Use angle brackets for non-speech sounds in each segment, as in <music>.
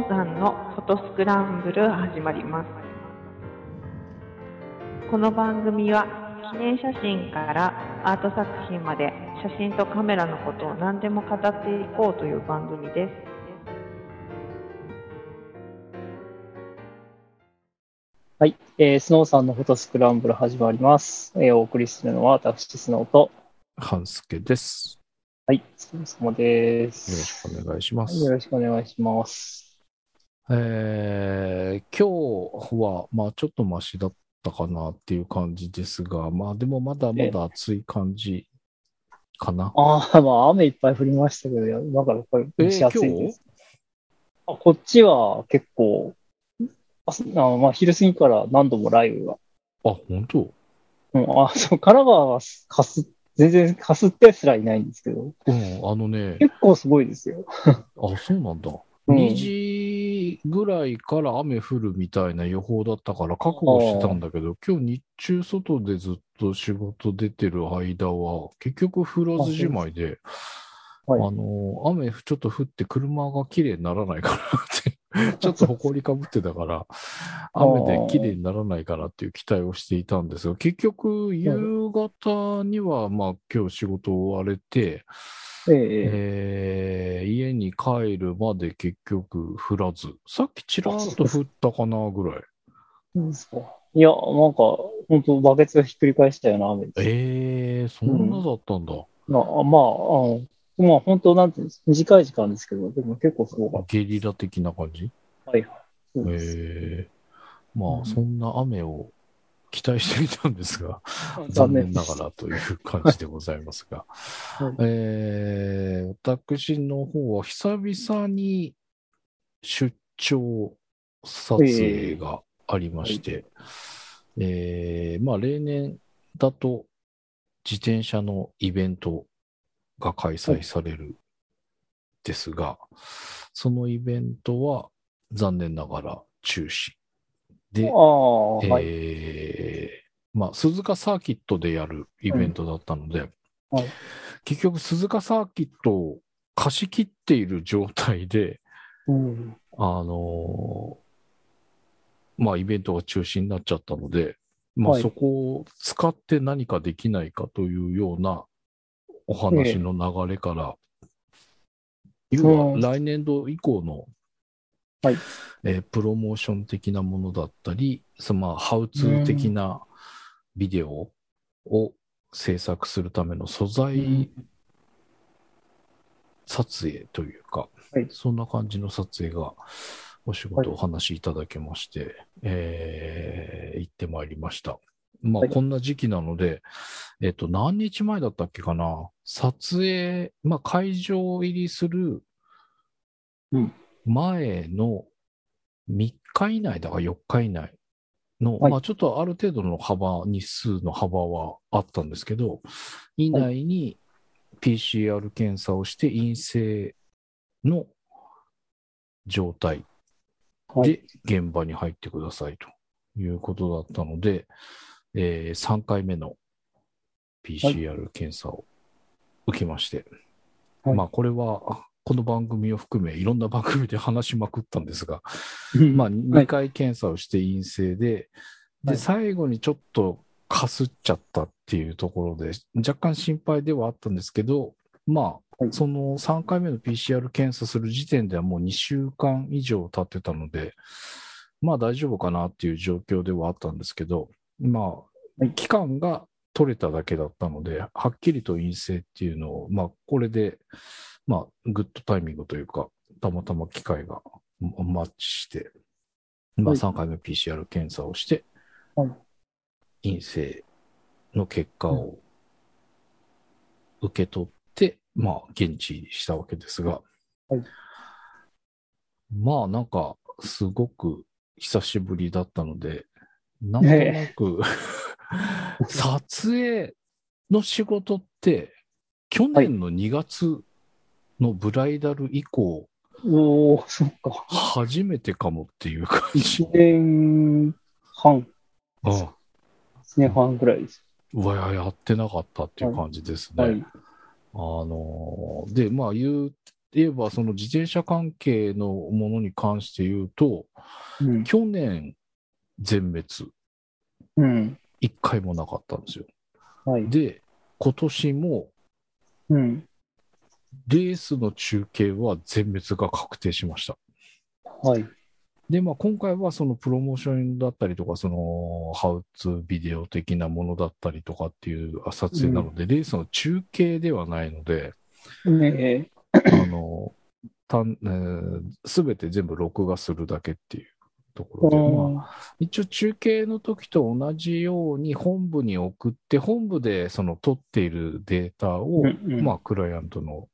ノーさんのフォトスクランブル始まります。この番組は記念写真からアート作品まで写真とカメラのことを何でも語っていこうという番組です。はい、えースノーさんのフォトスクランブル始まります。えーお送りするのは私、スノーと、半助です。はい、お疲れ様でよろす。しくお願いしまはいす。よろしくお願いします。えー今日は、まあちょっとマシだったかなっていう感じですが、まあでもまだまだ暑い感じかな。ああ、まあ雨いっぱい降りましたけど、いやだからこれ蒸し暑いです。あこっちは結構、あすあまあ昼過ぎから何度も雷雨が。あ、本当？うん、あ、そう、神奈川はかす、全然かすってすらいないんですけど、うん、あのね、結構すごいですよ。あ、そうなんだ。うん2時ぐらいから雨降るみたいな予報だったから覚悟してたんだけど、今日日中外でずっと仕事出てる間は、結局降らずじまいで、あはい。の、雨ちょっと降って車が綺麗にならないかなって、<laughs> ちょっと埃かぶってたから、雨で綺麗にならないかなっていう期待をしていたんですが、結局夕方には、まあ今日仕事終われて、ええええー家に帰るまで結局降らず、さっきちらっと降ったかなぐらい。そうですか。いや、なんか、本当バケツがひっくり返したような雨です。えー、そんなだったんだ。まあ、まあ、あのまあ、本当なんていうんです短い時間ですけど、でも結構すごかっゲリラ的な感じ？た。はいはい。そうですえー、まうんあ、そんな雨を期待していたんですが、残 <laughs> 残念念ながらという感じでございますが、<laughs> はい。えー私の方は久々に出張撮影がありまして、えーまあ例年だと自転車のイベントが開催されるですが、そのイベントは残念ながら中止。であ、あ、はい。えーまあ、鈴鹿サーキットでやるイベントだったので、はい結局鈴鹿サーキットを貸し切っている状態で、うん。あのーまあ、イベントが中止になっちゃったので、まあ、はいそこを使って何かできないかというようなお話の流れから、来年度以降の、はい。えープロモーション的なものだったり、そのまあ、ハウツー的なビデオを制作するための素材撮影というか、はい。そんな感じの撮影がお仕事お話しいただけまして、えー行ってまいりました。まあ、はい。こんな時期なので、えっ、と、何日前だったっけかな？撮影、まあ、会場入りするうん前の3日以内だから4日以内の、はい。まあ、ちょっとある程度の幅、日数の幅はあったんですけど、以内に PCR 検査をして陰性の状態はい。で現場に入ってくださいということだったので、え3回目の PCR 検査を受けまして、はい。まあこれはこの番組を含めいろんな番組で話しまくったんですが、まあは2い回検査をして陰性で、で、はい。最後にちょっとかすっちゃったっていうところで、若干心配ではあったんですけど、まはあ、い。その3回目の PCR 検査する時点ではもう2週間以上経ってたので、まあ大丈夫かなっていう状況ではあったんですけど、まあ、い。期間が取れただけだったので、はっきりと陰性っていうのを、まあ、これで、まあ、グッドタイミングというか、たまたま機会がマッチして、まあ、はい。3回目 PCR 検査をして、はい。陰性の結果を受け取って、まあ、現地入りしたわけですが、はい。まあ、なんか、すごく久しぶりだったので、なんとなく、<laughs> <laughs> 撮影の仕事って、去年の2月のブライダル以降、おお、そっか。初めてかもっていう感じ1。年半、あ1年半ぐらいです。うわ、やってなかったっていう感じですね。はい。あのーで、まあ言う言えば、その自転車関係のものに関して言うと、うん。去年、全滅。うん。一回もなかったんですよ。はい。で、今年も、うん。レースの中継は全滅が確定しました。はい。で、まあ、今回はそのプロモーションだったりとか、その、ハウツービデオ的なものだったりとかっていう撮影なので、レースの中継ではないので、ねあの、たん、す、べ、て全部録画するだけっていうとこえ。ろで、まあ、一応中継の時と同じように本部に送って、本部でその取っているデータを、うんうんまあ、クライアントの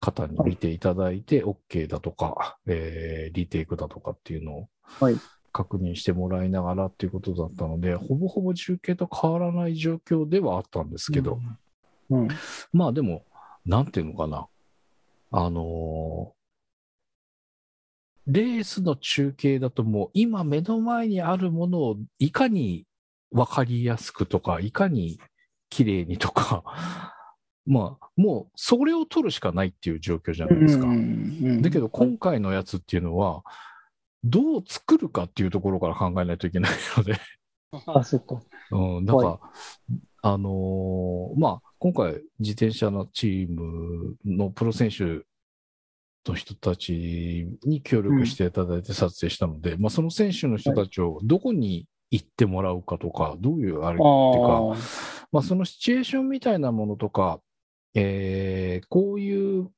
方に見ていただいて、OK だとか、えーリテイクだとかっていうのをはい確認してもらいながらっていうことだったので、ほぼほぼ中継と変わらない状況ではあったんですけど、うん。まあでも、なんていうのかな。あのーレースの中継だともう今目の前にあるものをいかにわかりやすくとか、いかに綺麗にとか、<laughs> まあもうそれを取るしかないっていう状況じゃないですか。だけど今回のやつっていうのは、どう作るかっていうところから考えないといけないので、あ、<laughs> そっか。うん、なんか、はあのーまあ、今回、自転車のチームのプロ選手の人たちに協力していただいて撮影したので、まあ、その選手の人たちをどこに行ってもらうかとか、どういうあれっていうか、あまあ、そのシチュエーションみたいなものとか、えーこういう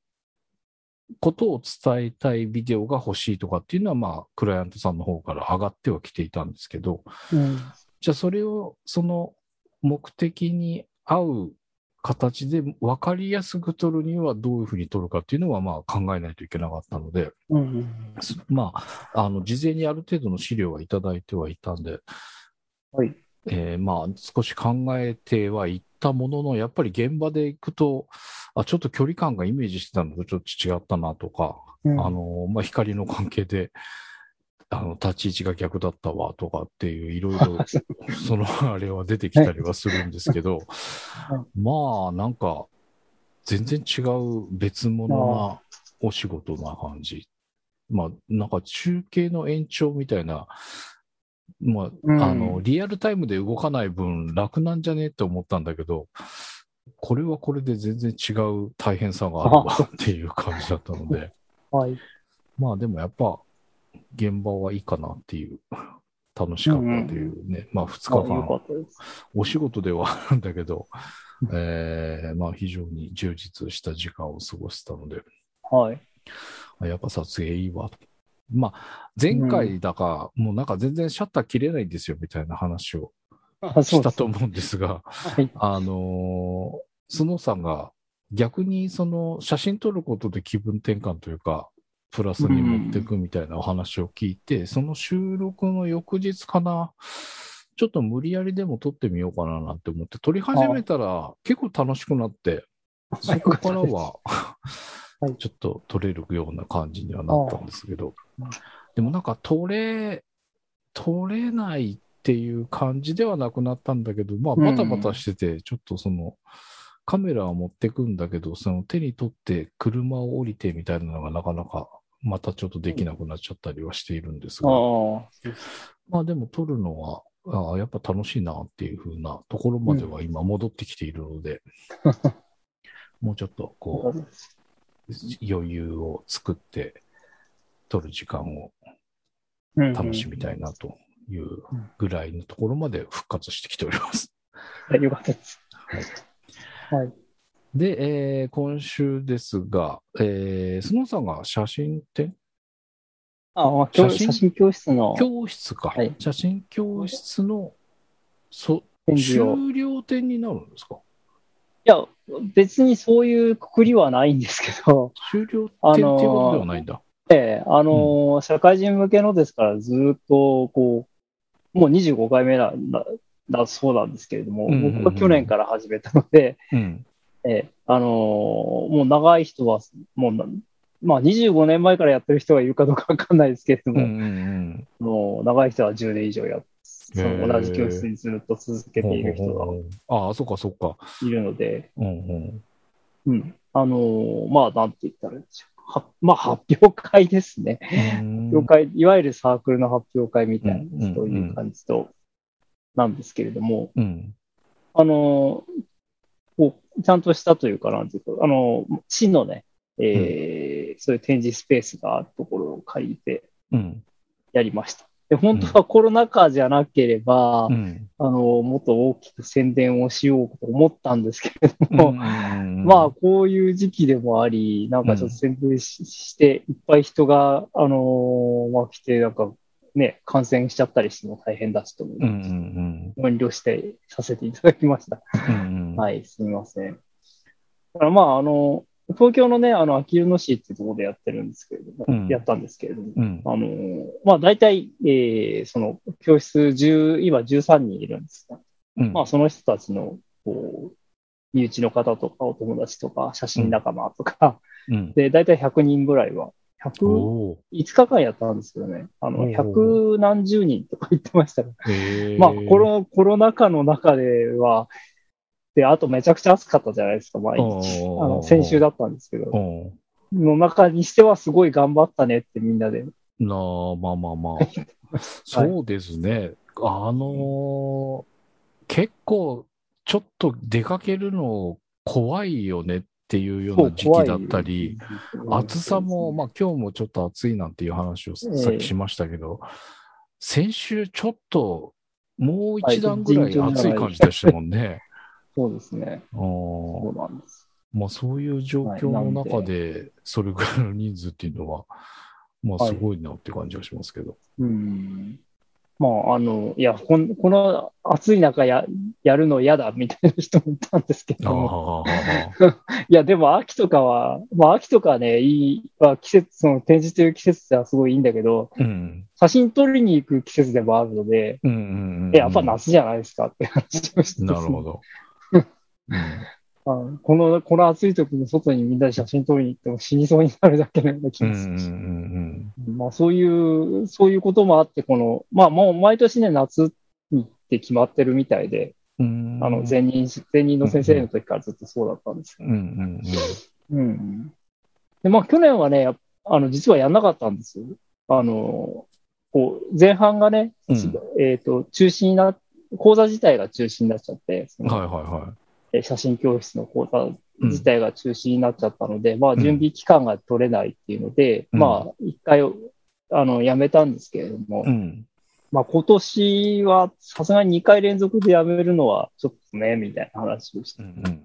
ことを伝えたいビデオが欲しいとかっていうのは、まあ、クライアントさんの方から上がってはきていたんですけど、あ。うん。じゃあそれをその目的に合う形で分かりやすく撮るにはどういうふうに撮るかっていうのはまあ考えないといけなかったので、うん。すまあ、あの事前にある程度の資料はいただいてはいたんで、はい。えーまあ少し考えてはいったものの、やっぱり現場で行くと、あちょっと距離感がイメージしてたのとちょっと違ったなとか、うんあのまあ、光の関係であの立ち位置が逆だったわとかっていういろいろ <laughs> そのあれは出てきたりはするんですけど、<laughs> まあなんか全然違う別物なお仕事な感じ。まあなんか中継の延長みたいな、まうんあ、あの、リアルタイムで動かない分楽なんじゃねって思ったんだけど、これはこれで全然違う大変さがあるわっていう感じだったので、<laughs> はい。まあでもやっぱ現場はいいかなっていう、楽しかったっていうね、まあ2あ日間。お仕事ではあるんだけど、えーまあ非常に充実した時間を過ごせたので、はい。あやっぱ撮影いいわ。まあ前回だか、もうなんか全然シャッター切れないんですよみたいな話をしたと。思うんですが、はい。あのー、スノーさんが逆にその写真撮ることで気分転換というか、プラスに持っていくみたいなお話を聞いて、その収録の翌日かな、ちょっと無理やりでも撮ってみようかななんて思って、撮り始めたら結構楽しくなって、そこからは <laughs> はい。ちょっと撮れるような感じにはなったんですけど。でもなんか撮れ、撮れないっていう感じではなくなったんだけど、まあバタバタしてて、ちょっとその、カメラを持ってくんだけど、その手に取って車を降りてみたいなのがなかなかまたちょっとできなくなっちゃったりはしているんですあが、あ。まあでも撮るのは、ああやっぱ楽しいなっていう風なところまでは今戻ってきているので、<laughs> もうちょっとこう、余裕を作って撮る時間を楽しみたいなというぐらいのところまで復活してきております。はい。よかったです。はい。で、えー今週ですが、えー、スノーさんが写真展あ、まあ、教写真？写真教室の教室か、はい。写真教室のそ終了展になるんですか？や、別にそういうくくりはないんですけど、終了展っていうことではないんだ。ええ、あのー社会人向けのですから、ずっと、こう、もう25回目だ、だ、だそうなんですけれども、うんうんうん。僕は去年から始めたので、うん。ええ、あのーもう長い人は、もうな、まあ25年前からやってる人がいるかどうかわかんないですけれどうんうも、んもう長い人は10年以上やっそへーの同じ教室にずっと続けうん。ている人がああ、そっかそっか。いるので、うん。あのーまあ、なんて言ったらいいんでしょう。はまあ、発表会ですね。うん発表会、いわゆるサークルの発表会みたいうんな、そういう感じと、なんですけれども、うん。あのちゃんとしたというか、なんていうか、あのー市のね、えーそういう展示スペースがあるところを借りてうん。やりました。で、本当はコロナ禍じゃなければ、うん。あの、もっと大きく宣伝をしようと思ったんですけれども、ま <laughs> まあ、こういう時期でもあり、なんかちょっと宣伝し,、して、いっぱい人が、あのーまあ来て、なんかね、感染しちゃったりしても大変だしと思いうんうん遠慮してさせていただきました。うんうん。はい、すみません。だからまあ、あの、東京のね、あの、あきる野市っていうところでやってるんですけれども、うん。やったんですけれども、うん。あの、まあ、大体、えーその、教室10、今13人いるんですが、うん。まあ、その人たちの、こう、身内の方とか、お友達とか、写真仲間とか、うん。で、大体100人ぐらいは、100、お5日間やったんですけどね、あの、おー。100何十人とか言ってましたね。ー。まあ、コロ、コロナ禍の中では、で、あとめちゃくちゃ暑かったじゃないですか、毎日。あの、先週だったんですけど、おの中にしてはすごい頑張ったねってみんなで。なあ、まあまあまあ。<laughs> そうですね。あのー結構、ちょっと出かけるの怖いよねっていうような時期だったり、暑さも、まあ今日もちょっと暑いなんていう話をさっきしましたけど、先週ちょっと、もう一段ぐらい暑い感じでしたもんね。そうですね。あーそうなんです。まあそういう状況の中で、それぐらいの人数っていうのは、まあすごいなって感じがしますけど。うん。まあ、あの、いや、この暑い中や、やるの嫌だみたいな人もいたんですけあど <laughs> いや、でも秋とかは、まあ秋とかはね、いい、まあ季節、その展示という季節ではすごいいいんだけど、うん。写真撮りに行く季節でもあるので、うんうんうん。えやっぱ夏じゃないですかって話をしてなるほど。うんあこの、この暑い時に外にみんなで写真撮りに行っても死にそうになるだけのような気がするし。まあそういう、そういうこともあって、この、まあもう毎年ね、夏にって決まってるみたいで、うん。あの、前任、前任の先生の時からずっとそうだったんですけうんうんど。うん。で、まあ去年はね、あの、実はやんなかったんですよ。あの、こう、前半がね、うんえっ、と、中止にな、講座自体が中止になっちゃって、はいはいはえ写真教室の講座自体が中止になっちゃったので、まあうん準備期間が取れないっていうので、うんまあ一回、あの、やめたんですけれども、うん。まあ今年はさすがに2回連続でやめるのはちょっとね、みたいな話をして、うんうん。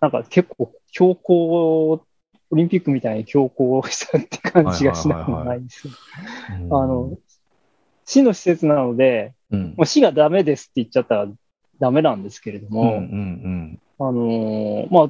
なんか結構強行、オリンピックみたいに強行したって感じがしなくもないんですよ。あの、市の施設なので、うんもう市がダメですって言っちゃったらダメなんですけれども、うんうんあのーまあ、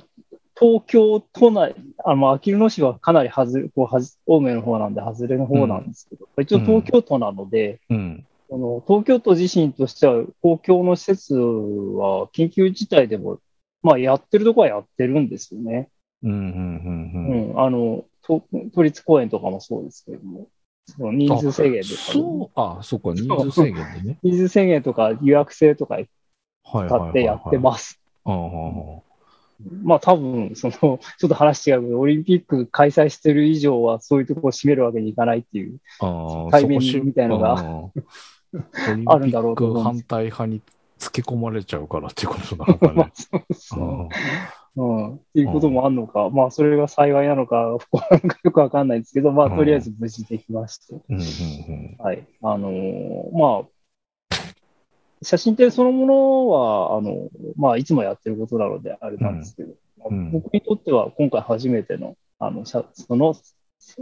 東京都内、あの、あきる野市はかなりはず、こう、はず、青梅の方なんで、外れの方なんですけど、一応東京都なので、うん。うん。この東京都自身としては、公共の施設は緊急事態でも、まあ、やってるとこはやってるんですよね。うんうんううんん、あの、都都立公園とかもそうですけれども、その人数制限とか、そう、あ、そうか、人数制限でね。人数制限とか予約制とかはい使はいはいはい。ってやってます。まあ多分、その、<laughs> ちょっと話違うけど、オリンピック開催してる以上はそういうところを締めるわけにいかないっていう。対面みたいのが <laughs> あるんだろうと反対派につけ込まれちゃうからっていうことなのかまあね。<laughs> そうん。っていうこともあるのか、まあそれが幸いなのか、不幸なのかよくわかんないんですけど、まあとりあえず無事できまして。はい。あのーまあ、写真展そのものは、あの、まあいつもやってることなのであれなんですけど、うん僕にとっては今回初めての、あの、写その、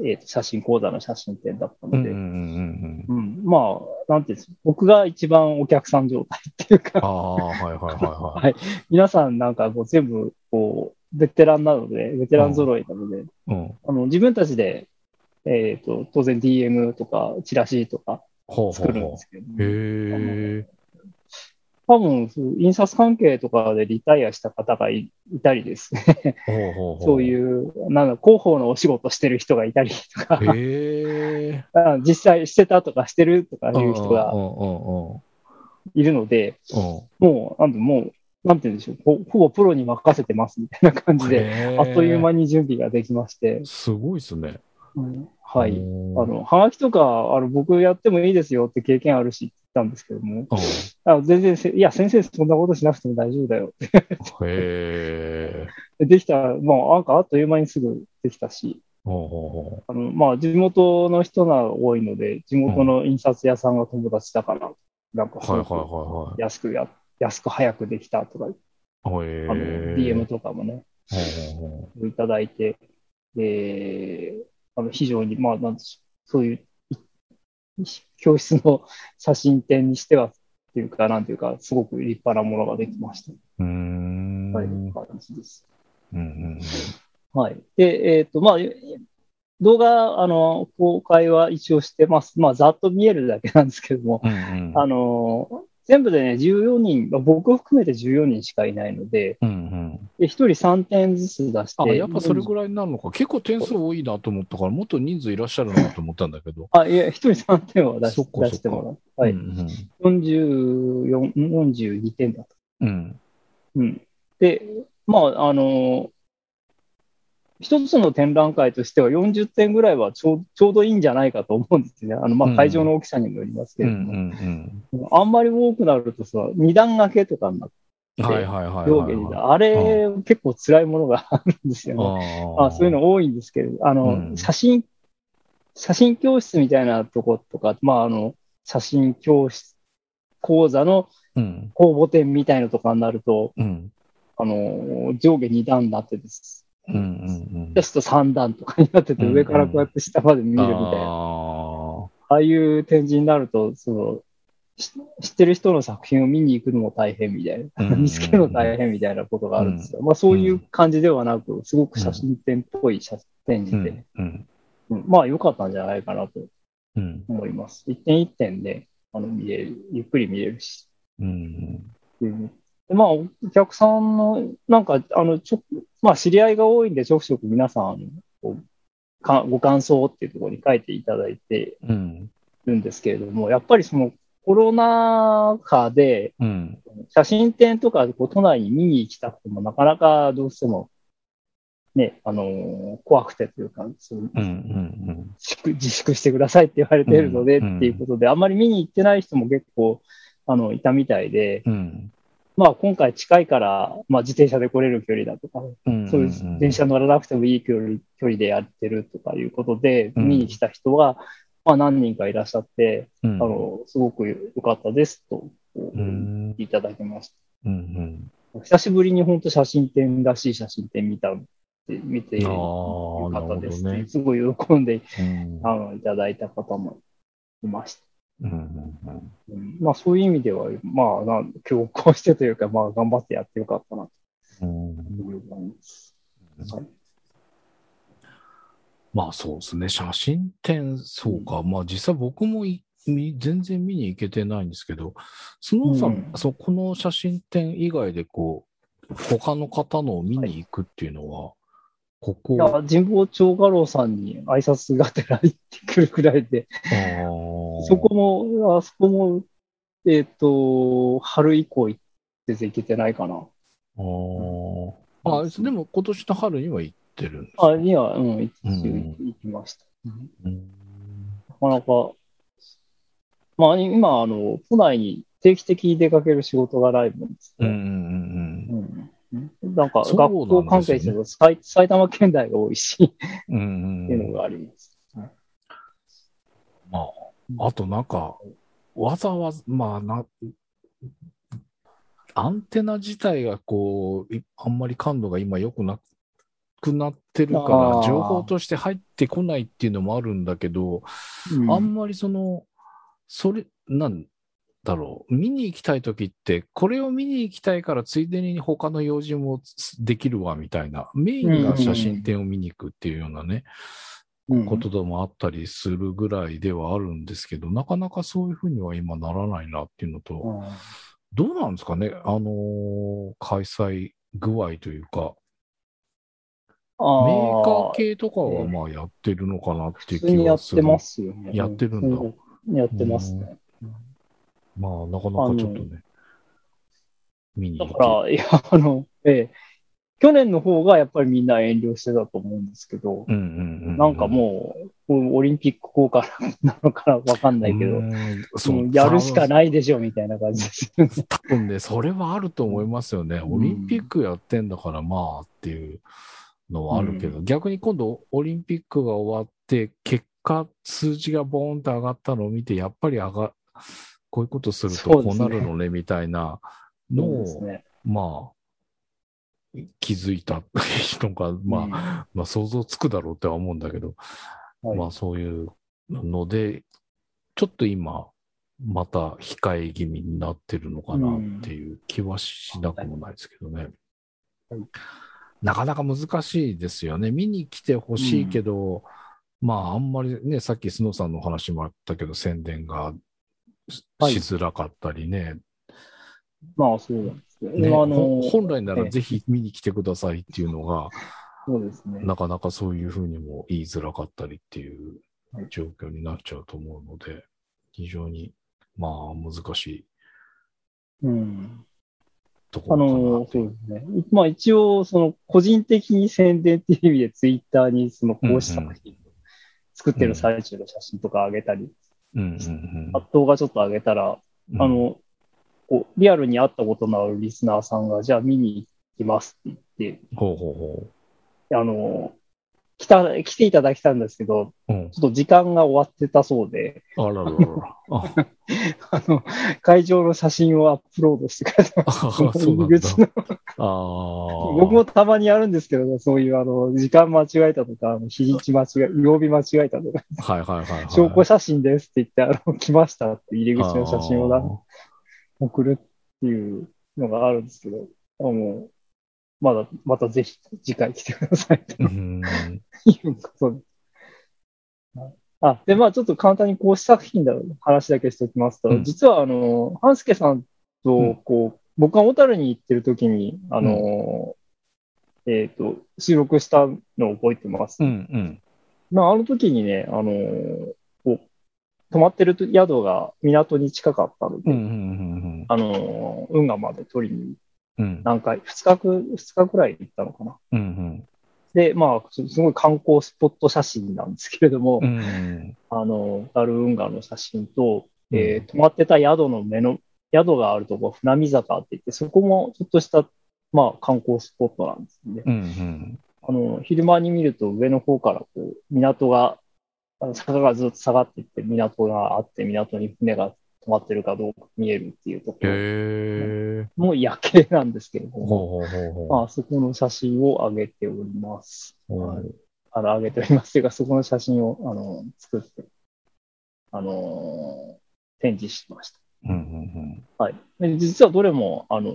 えーと写真講座の写真展だったので、うんうんうんうんうん。うん、まあ、なんていうんですか僕が一番お客さん状態っていうか、はい皆さんなんかこう全部、こう、ベテランなので、ベテラン揃いなので、い。うん。あの、自分たちで、えっ、と、当然 DM とか、チラシとか作るんですけど、う。多分、印刷関係とかでリタイアした方がいいたりですね。ほうほうほう。そういう、なんだ、広報のお仕事してる人がいたりとか、<laughs> 実際してたとかしてるとかいう人がいるので。もう、なんで、もう、なんて言うんでしょう、ほほぼプロに任せてますみたいな感じで、あっという間に準備ができまして。すごいですね。うんはい。あうんの、はがきとか、あの、僕やってもいいですよって経験あるしたんですけども、あ全然せ、いや、先生そんなことしなくても大丈夫だよって。へえ。でできたら、もうなんかあっという間にすぐできたし、ほうほあの、まあ、地元の人が多いので、地元の印刷屋さんが友達だから、なんかうほう。はいすごくはいはい安くや、安く早くできたとか。あの、DM とかもね、いただいて、で、あの、非常に、まあ、なんでしょう、そういう、い <laughs> 教室の写真展にしては、っていうか、なんていうか、すごく立派なものができました。う。うーん。はい、うん感じです。うんはい。で、えっ、と、まあ、動画、あの、公開は一応してます。まあ、ざっと見えるだけなんですけども、うん。うんあの、全部でね、14人、まあ僕を含めて14人しかいないので、うんうん。で1人3点ずつ出して、あ、やっぱそれぐらいになるのか。結構点数多いなと思ったから、もっと人数いらっしゃるなと思ったんだけど。あ、いや、1人3点は出し出してもらう。はい。うん44、42点だと。うん。うん。うん。で、まあ、あの、一つの展覧会としては40点ぐらいはちょうちょうどいいんじゃないかと思うんですね。あの、まあ、うん会場の大きさにもよりますけれども。んあんまり多くなるとさ、二段掛けとかになって、うん。はいはいはいはい。上下になあれ、結構辛いものがあるんですよね。ああそういうの多いんですけど、あの、うん写真、写真教室みたいなとことか、まあ、あの、写真教室、講座のうん。公募展みたいなとかになると、うん。あの、上下2段になってです。うんうんテスト3段とかになってて、うん上からこうやって下まで見うん。るみたいな。あああいう展示になると、その、し知ってる人の作品を見に行くのも大変みたいな。うん見つけるの大変みたいなことがあるんですよ。まあそういう感じではなく、すごく写真展っぽい写展示で、ん。うん。うんまあ良かったんじゃないかなとうん。思います。一点一点で、あの、見れる、ゆっくり見れるし。うん。うんでまあ、お客さんの、なんか、あの、ちょ、まあ、知り合いが多いんで、ちょくちょく皆さん、かご感想っていうところに書いていただいてうん。るんですけれども、やっぱりそのコロナ禍で、うん。写真展とかこう都内に見に行きたくても、なかなかどうしても、ね、あのー怖くてというか、そういううん。うん。自粛してくださいって言われているので、うんっていうことで、あんまり見に行ってない人も結構、あの、いたみたいで、うん。まあ今回近いから、まあ自転車で来れる距離だとか、うん。そういう電車乗らなくてもいい距離距離でやってるとかいうことで、うん見に来た人が、まあ何人かいらっしゃって、うん。あの、すごく良かったですと、うん。いただきましうん。た。久しぶりに本当写真展らしい写真展見た見て、よかったですね。ね。すごい喜んで、うん。あの、いただいた方もいました。まあそういう意味では、まあ、なん強行してというか、まあ頑張ってやってよかったなとうん。思います。はいまあそうですね。写真展、そうか。まあ実際僕もいみ全然見に行けてないんですけど、そのさ、うんそうこの写真展以外でこう、他の方のを見に行くっていうのは、ここ、いや、神保町画廊さんに挨拶がてら行ってくるくらいで、そこも、あそこも、えっ、と、春以降行ってて行けてないかな。あーあ、でも今年の春には行ってるんですあ、には、うん、行きうん行きました。うんなかなか、まあ、今、あの、都内に定期的に出かける仕事がないもんですね。うんうんうんうん。なんか、学校関係者が埼埼玉県内が多いし、っていうのがあります。まあ、あとなんか、わざわざ、まあな、アンテナ自体がこう、いあんまり感度が今良くなくなってるかあら、ー。情報として入ってこないっていうのもあるんだけど、うん。あんまりその、それ、なんだろう、見に行きたいときって、これを見に行きたいから、ついでに他の用事もできるわ、みたいな、メインが写真展を見に行くっていうようなね、うんことでもあったりするぐらいではあるんですけど、なかなかそういうふうには今ならないなっていうのと、うんどうなんですかね、あのー開催具合というか、あメーカーー系とかはまあやってるのかなっていう気がする。やってますよね。やってるんだうんやってますね。まあ、なかなかちょっとね。見にだから、いや、あの、ええ、去年の方がやっぱりみんな遠慮してたと思うんですけど。なんかもう、オリンピック効果なのかわかんないけど、うやるしかないでしょ、みたいな感じです。<laughs> 多分ね、それはあると思いますよね。んオリンピックやってんだから、まあっていうのはあるけど、逆に今度オリンピックが終わって、結果、数字がボーンって上がったのを見て、やっぱり上が、こういうことするとこうなるのね、みたいなのを、ね。まあ、気づいた <laughs> のが、まあ、あ、まあ想像つくだろうっては思うんだけど、はいまあそういうので、ちょっと今、また控え気味になってるのかなっていう気はしなくもないですけどね。はいなかなか難しいですよね。見に来てほしいけど、まああんまりね、さっきスノーさんのお話もあったけど、宣伝がしづらかったりね。まあそうなんですね。のほ本来なええらぜひ見に来てくださいっていうのが、そうですね。なかなかそういうふうにも言いづらかったりっていうはい状況になっちゃうと思うので、非常に、まあ、難しいうん。とこあのそうですね。まあ一応、その個人的に宣伝っていう意味でツイッターにその講師作品、作ってる最中の写真とか上げたり、うんうんあ動画ちょっと上げたら、うん。あの、こうリアルに会ったことのあるリスナーさんが、じゃあ見に行きますって言って、ほうほうほあの、来た、来ていただきたんですけど、う。うん。ちょっと時間が終わってたそうで、あらららら。あ <laughs> あの、会場の写真をアップロードしてくれてまあ、す。そうなんだ入り口。のああ。僕もたまにやるんですけどね、そういうあの、時間間違えたとか、あの日にち間違え、曜日間違えたとか、はいはいはい、はい。証拠写真ですって言って、あの、来ましたって入り口の写真をな送るっていうのがあるんですけど、あの、まだ、またぜひ次回来てくださいとうーん。<laughs> いうことで。あ、で、まあちょっと簡単に講師作品の話だけしておきますと、うん実はあの、半助さんうとん、こう、僕が小樽に行ってる時に、あの、えっ、と、収録したのを覚えてます。うんうん。まあ、あの時にね、あのこう、泊まってる宿が港に近かったので、うんうんうんあの運河まで取りにうん。うん何回、二日く、二日くらい行ったのかな。うんで、まあ、すすごい観光スポット写真なんですけれども、うん。うんあの、ダル運河の写真と、うんえー泊まってた宿の目の、宿があるとこ、船見坂って言って、そこもちょっとした、まあ、観光スポットなんですね。うんうん。あの、昼間に見ると上の方からこう、港が、坂がずっと下がっていって、港があって、港に船が止まってるかどうか見えるっていうところへえ。もう夜景なんですけれども。まあ、そこの写真を上げております。うんはいあの、上げておりますというか、そこの写真を、あの、作って、あの展示してました。はい。で実はどれも、あの、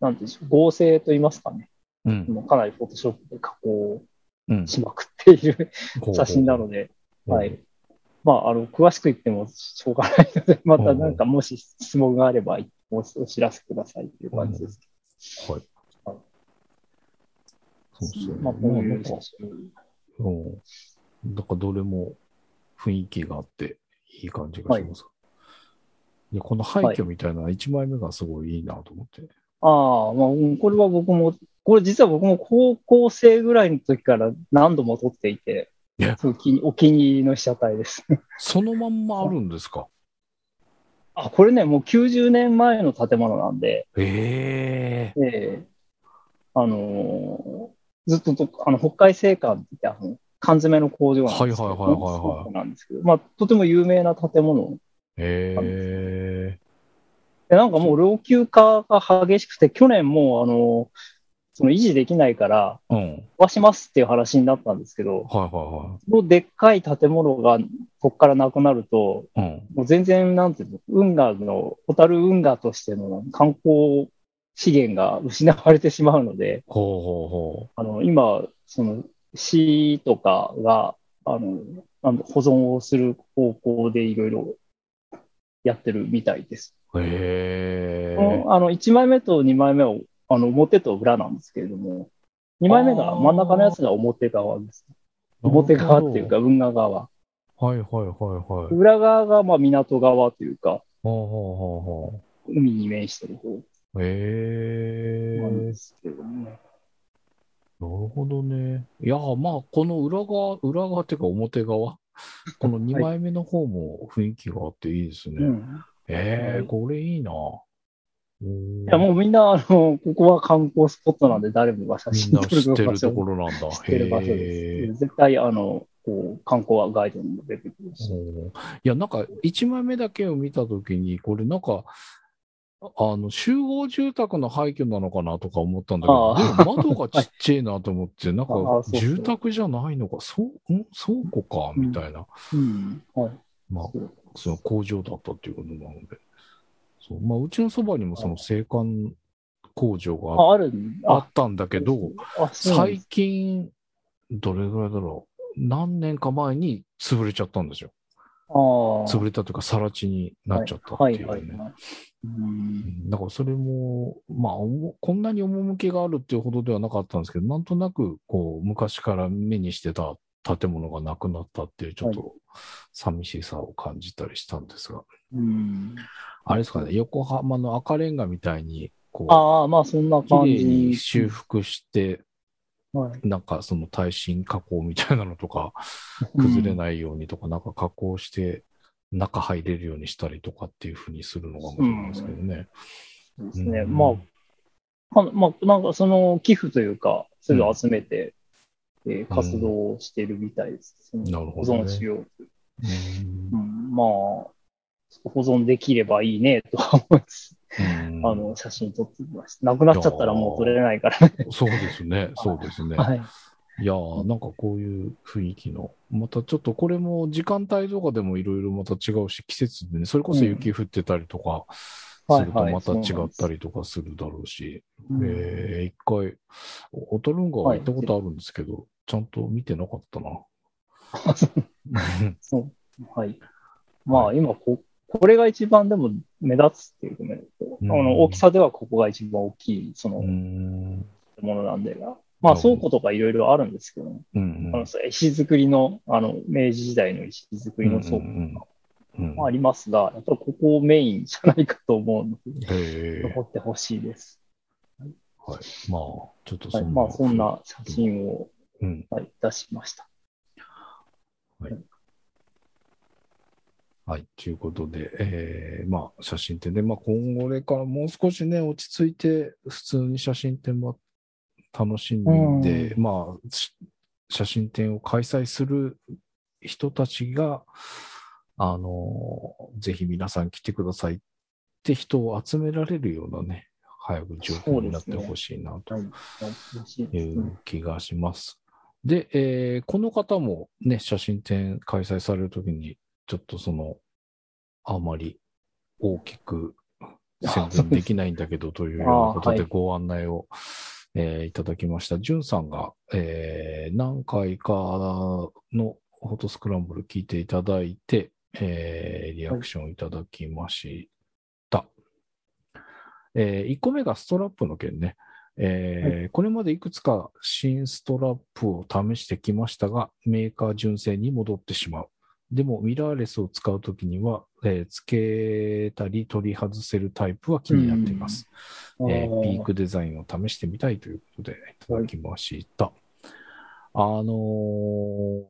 なんていうんでしょう、合成と言いますかね。うん。うんもうかなりフォトショップで加工うん。しまくっているほうほう写真なので、はい。まあ、あの、詳しく言ってもしょうがないので、またなんかもし質問があればおお知らせくださいという感じです。はい。はいそうですよね。まあ、こうないんかう写、真。うん。だからどれも雰囲気があっていい感じがします。でこの廃墟みたいな1枚目がすごいいいなと思って。ああ、まあ、うんこれは僕も、これ実は僕も高校生ぐらいの時から何度も撮っていてえ、そう気にお気に入りの被写体です。そのまんまあるんですか？あ、これね、もう90年前の建物なんで、ええ。ええ。あのーずっとと、あの、北海製缶ってあの、缶詰の工場なんですけど、はいはいはいはいはい。なんですけど、まあ、とても有名な建物。ええ。で、なんかもう老朽化が激しくて、去年もう、あの、その維持できないから、うん。壊しますっていう話になったんですけど、はいはそのでっかい建物がこっからなくなると、いはい。うん。もう全然、なんていうの、運河の、小樽運河としての観光資源が失われてしまうので、ほうほうほあの、今、その、市とかが、あの、保存をする方向でいろいろやってるみたいです。う。へえあの、1枚目と2枚目は、あの、表と裏なんですけれども、2枚目が、真ん中のやつが表側です。表側っていうか、運河側。はいはいはいはい。裏側が、まあ、港側というか、ほう海に面してる方。えなんーで、すけどね。なるほどね。いや、まあ、この裏側、裏側っていうか表側、この2枚目の方も雰囲気があっていいですね。うん。はいええこれいいな。いいや、もうみんな、あの、ここは観光スポットなんで誰もが写みん真撮な知ってる場所るところなんだ。知ってる場所です。絶対、あの、こう、観光はガイドにも出てくるし。いや、なんか、1枚目だけを見たときに、これなんか、あの、集合住宅の廃墟なのかなとか思ったんだけど、あでも窓がちっちゃいなと思って、<laughs> なんか住宅じゃないのか、そう、ん？倉庫か、みたいな。うん。はい。まあ、その工場だったっていうことなので。そう。まあ、うちのそばにもその青函工場がああ、あるんあったんだけど、最す近、どれぐらいだろう。何年か前に潰れちゃったんですよ。ああ。潰れたというか、更地になっちゃったってはいいうはね。いはい。う。うんんだからそれも、まあ、こんなに趣があるっていうほどではなかったんですけど、なんとなく、こう、昔から目にしてた建物がなくなったっていう、ちょっと寂しさを感じたりしたんですが、うん。あれですかね、横浜の赤レンガみたいに、こう、ああ、まあそんな感綺麗にじ。修復して、はい。なんかその耐震加工みたいなのとか、崩れないようにとか、なんか加工して、中入れるようにしたりとかっていうふうにするのが面白いんですけどね。そうですね。うんまあ、かまあ、なんかその寄付というか、それを集めて、えー活動をしているみたいです。そのなるほどね。保存しようと。う。ん。うん、まあ、保存できればいいねとは思いつつ、うん。あの、写真撮ってみました。なくなっちゃったらもう撮れないからね。そうですね、そうですね。はい。いやーなんかこういう雰囲気の、またちょっとこれも時間帯とかでもいろいろまた違うし、季節でね、それこそ雪降ってたりとかするとまた違ったりとかするだろうし、一回、小樽運河は行ったことあるんですけど、ちゃんと見てなかったな。<laughs> そう。はい。まあ、今こ、これが一番でも目立つっていうかね、あの、大きさではここが一番大きい、そのう、ん。ものなんで、まあ、倉庫とかいろいろあるんですけど、うんあのそう石造りの、あの、明治時代の石造りの倉庫うんうんもありますが、やっぱりここをメインじゃないかと思うので、残ってほしいです。はい。まあ、ちょっとそんな。はい。まあ、そんな写真を、うん。はい、出しました。はい。ということで、えー、まあ、写真展で、まあ、今後これからもう少しね、落ち着いて、普通に写真展も楽しんで、うまあ、し写真展を開催する人たちが、あの、ぜひ皆さん来てくださいって人を集められるようなね、早く状況になってほしいなとはい。う気がします。で、えーこの方もね、写真展開催されるときに、ちょっとその、あまり大きく宣伝できないんだけど、というようなことでご案内を、えーいただきました。じゅんさんが、えー何回かのフォトスクランブル聞いていただいて、えーリアクションいただきました。え1個目がストラップの件ね。えーこれまでいくつか新ストラップを試してきましたが、メーカー純正に戻ってしまう。でも、ミラーレスを使うときには、えーつけたり取り外せるタイプは気になっています。えーピークデザインを試してみたいということでいただきました。あのー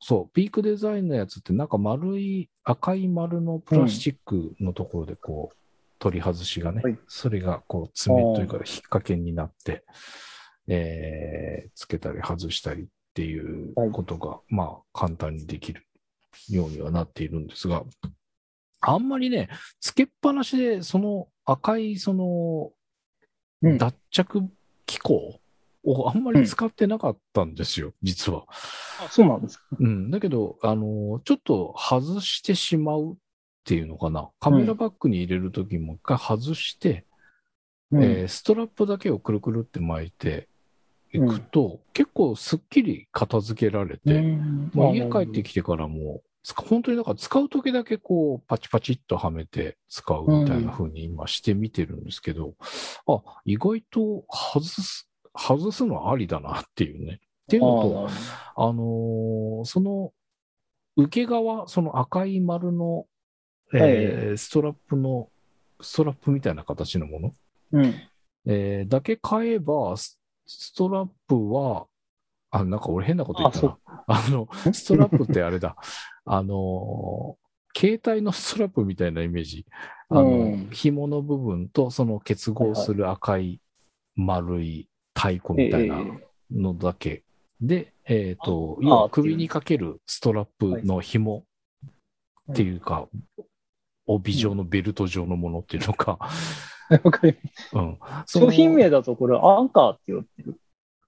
そう、ピークデザインのやつってなんか丸い赤い丸のプラスチックのところでこう、取り外しがね、はいそれがこう爪というか引っ掛けになって、えーつけたり外したりっていうことが、まあ簡単にできるようにはなっているんですが、あんまりね、つけっぱなしでその赤いそのうん脱着機構をあんまり使ってなかったんですよ、実は。あそうなんですか。うん。だけど、あの、ちょっと外してしまうっていうのかな。カメラバッグに入れるときも一回外して、うんえーストラップだけをくるくるって巻いていくと、結構すっきり片付けられて、うんまあ、家帰ってきてからも、本当にだから使うときだけこう、パチパチっとはめて使うみたいな風に今してみてるんですけど、あ、意外と外す、外すのはありだなっていうね。っていうのと、ああのーその、受け側、その赤い丸の、えーストラップの、ストラップみたいな形のもの？うん。えーだけ買えば、スストラップは、あ、なんか俺変なこと言ったな。あの、ストラップってあれだ。<laughs> あのー携帯のストラップみたいなイメージ。あの、うん紐の部分とその結合する赤い丸い太鼓みたいなのだけ。で、えっ、と、あ要はっていう首にかけるストラップの紐っていうか、帯状のベルト状のものっていうのか。わかりますうん。商品名だとこれアンカーって言ってる。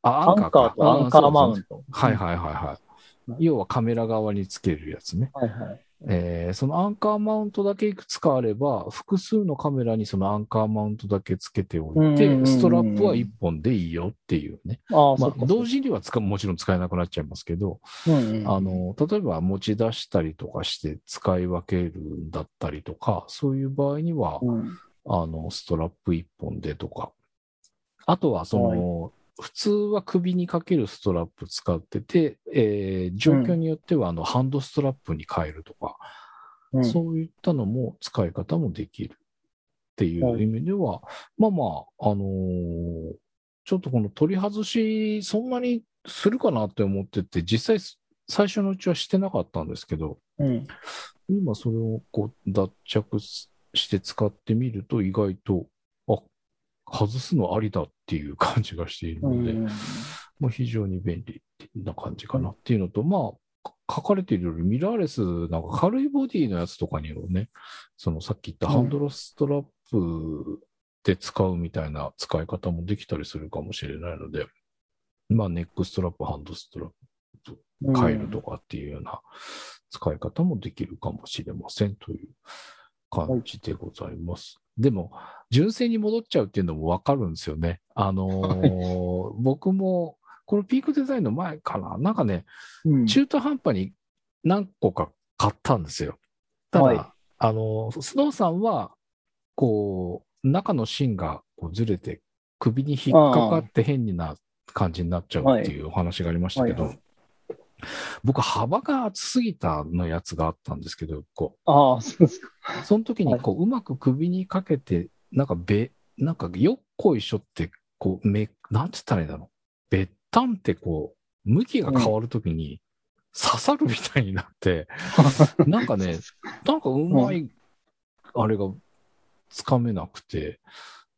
あアンカーとアンカーマウント。ト。はいはいはいはい。要はカメラ側につけるやつね。はいはい。えーそのアンカーマウントだけいくつかあれば、複数のカメラにそのアンカーマウントだけつけておいて、ストラップは1本でいいよっていうね。ああ、まあ同時には使うもちろん使えなくなっちゃいますけど、うんうんあ、の、例えば持ち出したりとかして使い分けるんだったりとか、そういう場合には、うんあの、ストラップ1本でとか。あとは、その、普通は首にかけるストラップ使ってて、えー状況によっては、あの、ハンドストラップに変えるとか、うんそういったのも使い方もできるっていう意味では、まあまあ、あのーちょっとこの取り外し、そんなにするかなって思ってて、実際、最初のうちはしてなかったんですけど、うん。今それをこう脱着して使ってみると意外と、あ、外すのありだっていう感じがしているので、うんまあ、非常に便利な感じかなっていうのと、まあ、か書かれているよりミラーレス、なんか軽いボディのやつとかにもね、そのさっき言ったハンドルストラップで使うみたいな使い方もできたりするかもしれないので、まあ、ネックストラップ、ハンドストラップ変えるとかっていうような使い方もできるかもしれませんという感じでございます。でも、純正に戻っちゃうっていうのもわかるんですよね。あのー僕も、このピークデザインの前かな、なんかね、うん。中途半端に何個か買ったんですよ。ただ、はい。あの、スノーさんは、こう、中の芯がこうずれて、首に引っかかって変にな感じになっちゃうっていうお話がありましたけど、はい。は僕、幅が厚すぎたのやつがあったんですけど、こああ、そうですか。う、その時にこう、うまく首にかけて、なんかべ、なんかよっこいしょって、こう、め、なんて言ったらいいんだろう。べったんってこう、向きが変わるときに刺さるみたいになって、<laughs> なんかね、なんかうまい、あれがつかめなくて、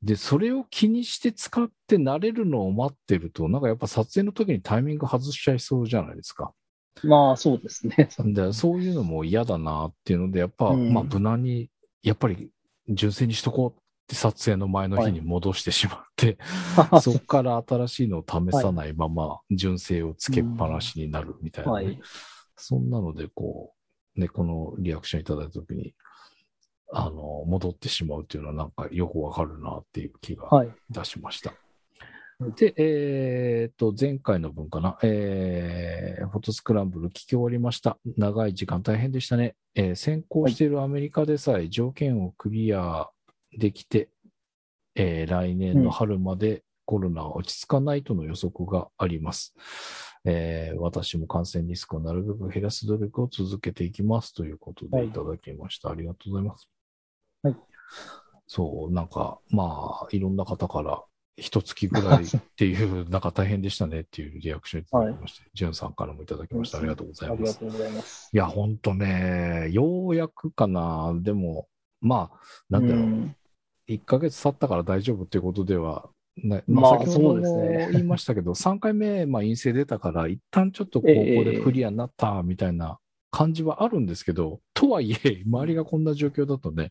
で、それを気にして使って慣れるのを待ってると、なんかやっぱ撮影の時にタイミング外しちゃいそうじゃないですか。まあ、そうですね。で、そういうのも嫌だなっていうので、やっぱ、うんまあ無難に、やっぱり純正にしとこうって撮影の前の日に戻してしまって、<laughs> そこから新しいのを試さないまま、純正をつけっぱなしになるみたいなね、はい。そんなので、こう、ね、このリアクションいただいたときに、あの、戻ってしまうっていうのはなんかよくわかるなっていう気がはい。いたしました。うんで、えーっと、前回の分かな、えー、フォトスクランブル聞き終わりました。長い時間大変でしたね。えー先行しているアメリカでさえ条件をクリアできて、えー来年の春までコロナは落ち着かないとの予測があります。えー私も感染リスクをなるべく減らす努力を続けていきますということはいでいただきました。ありがとうございます。はいそう、なんか、まあ、いろんな方から、一月ぐらいっていう、なんか大変でしたねっていうリアクションいただきまして、ジュンさんからもいただきました。ありがとうございます。ありがとうございます。いや、ほんとね、ようやくかな。でも、まあ、なんだろう、ん1ヶ月経ったから大丈夫っていうことではない。まあ先ほどもね言いましたけど、<laughs> 3回目、まあ、陰性出たから、一旦ちょっとこう、こでクリアになったみたいな感じはあるんですけど、とはいえ、周りがこんな状況だとね、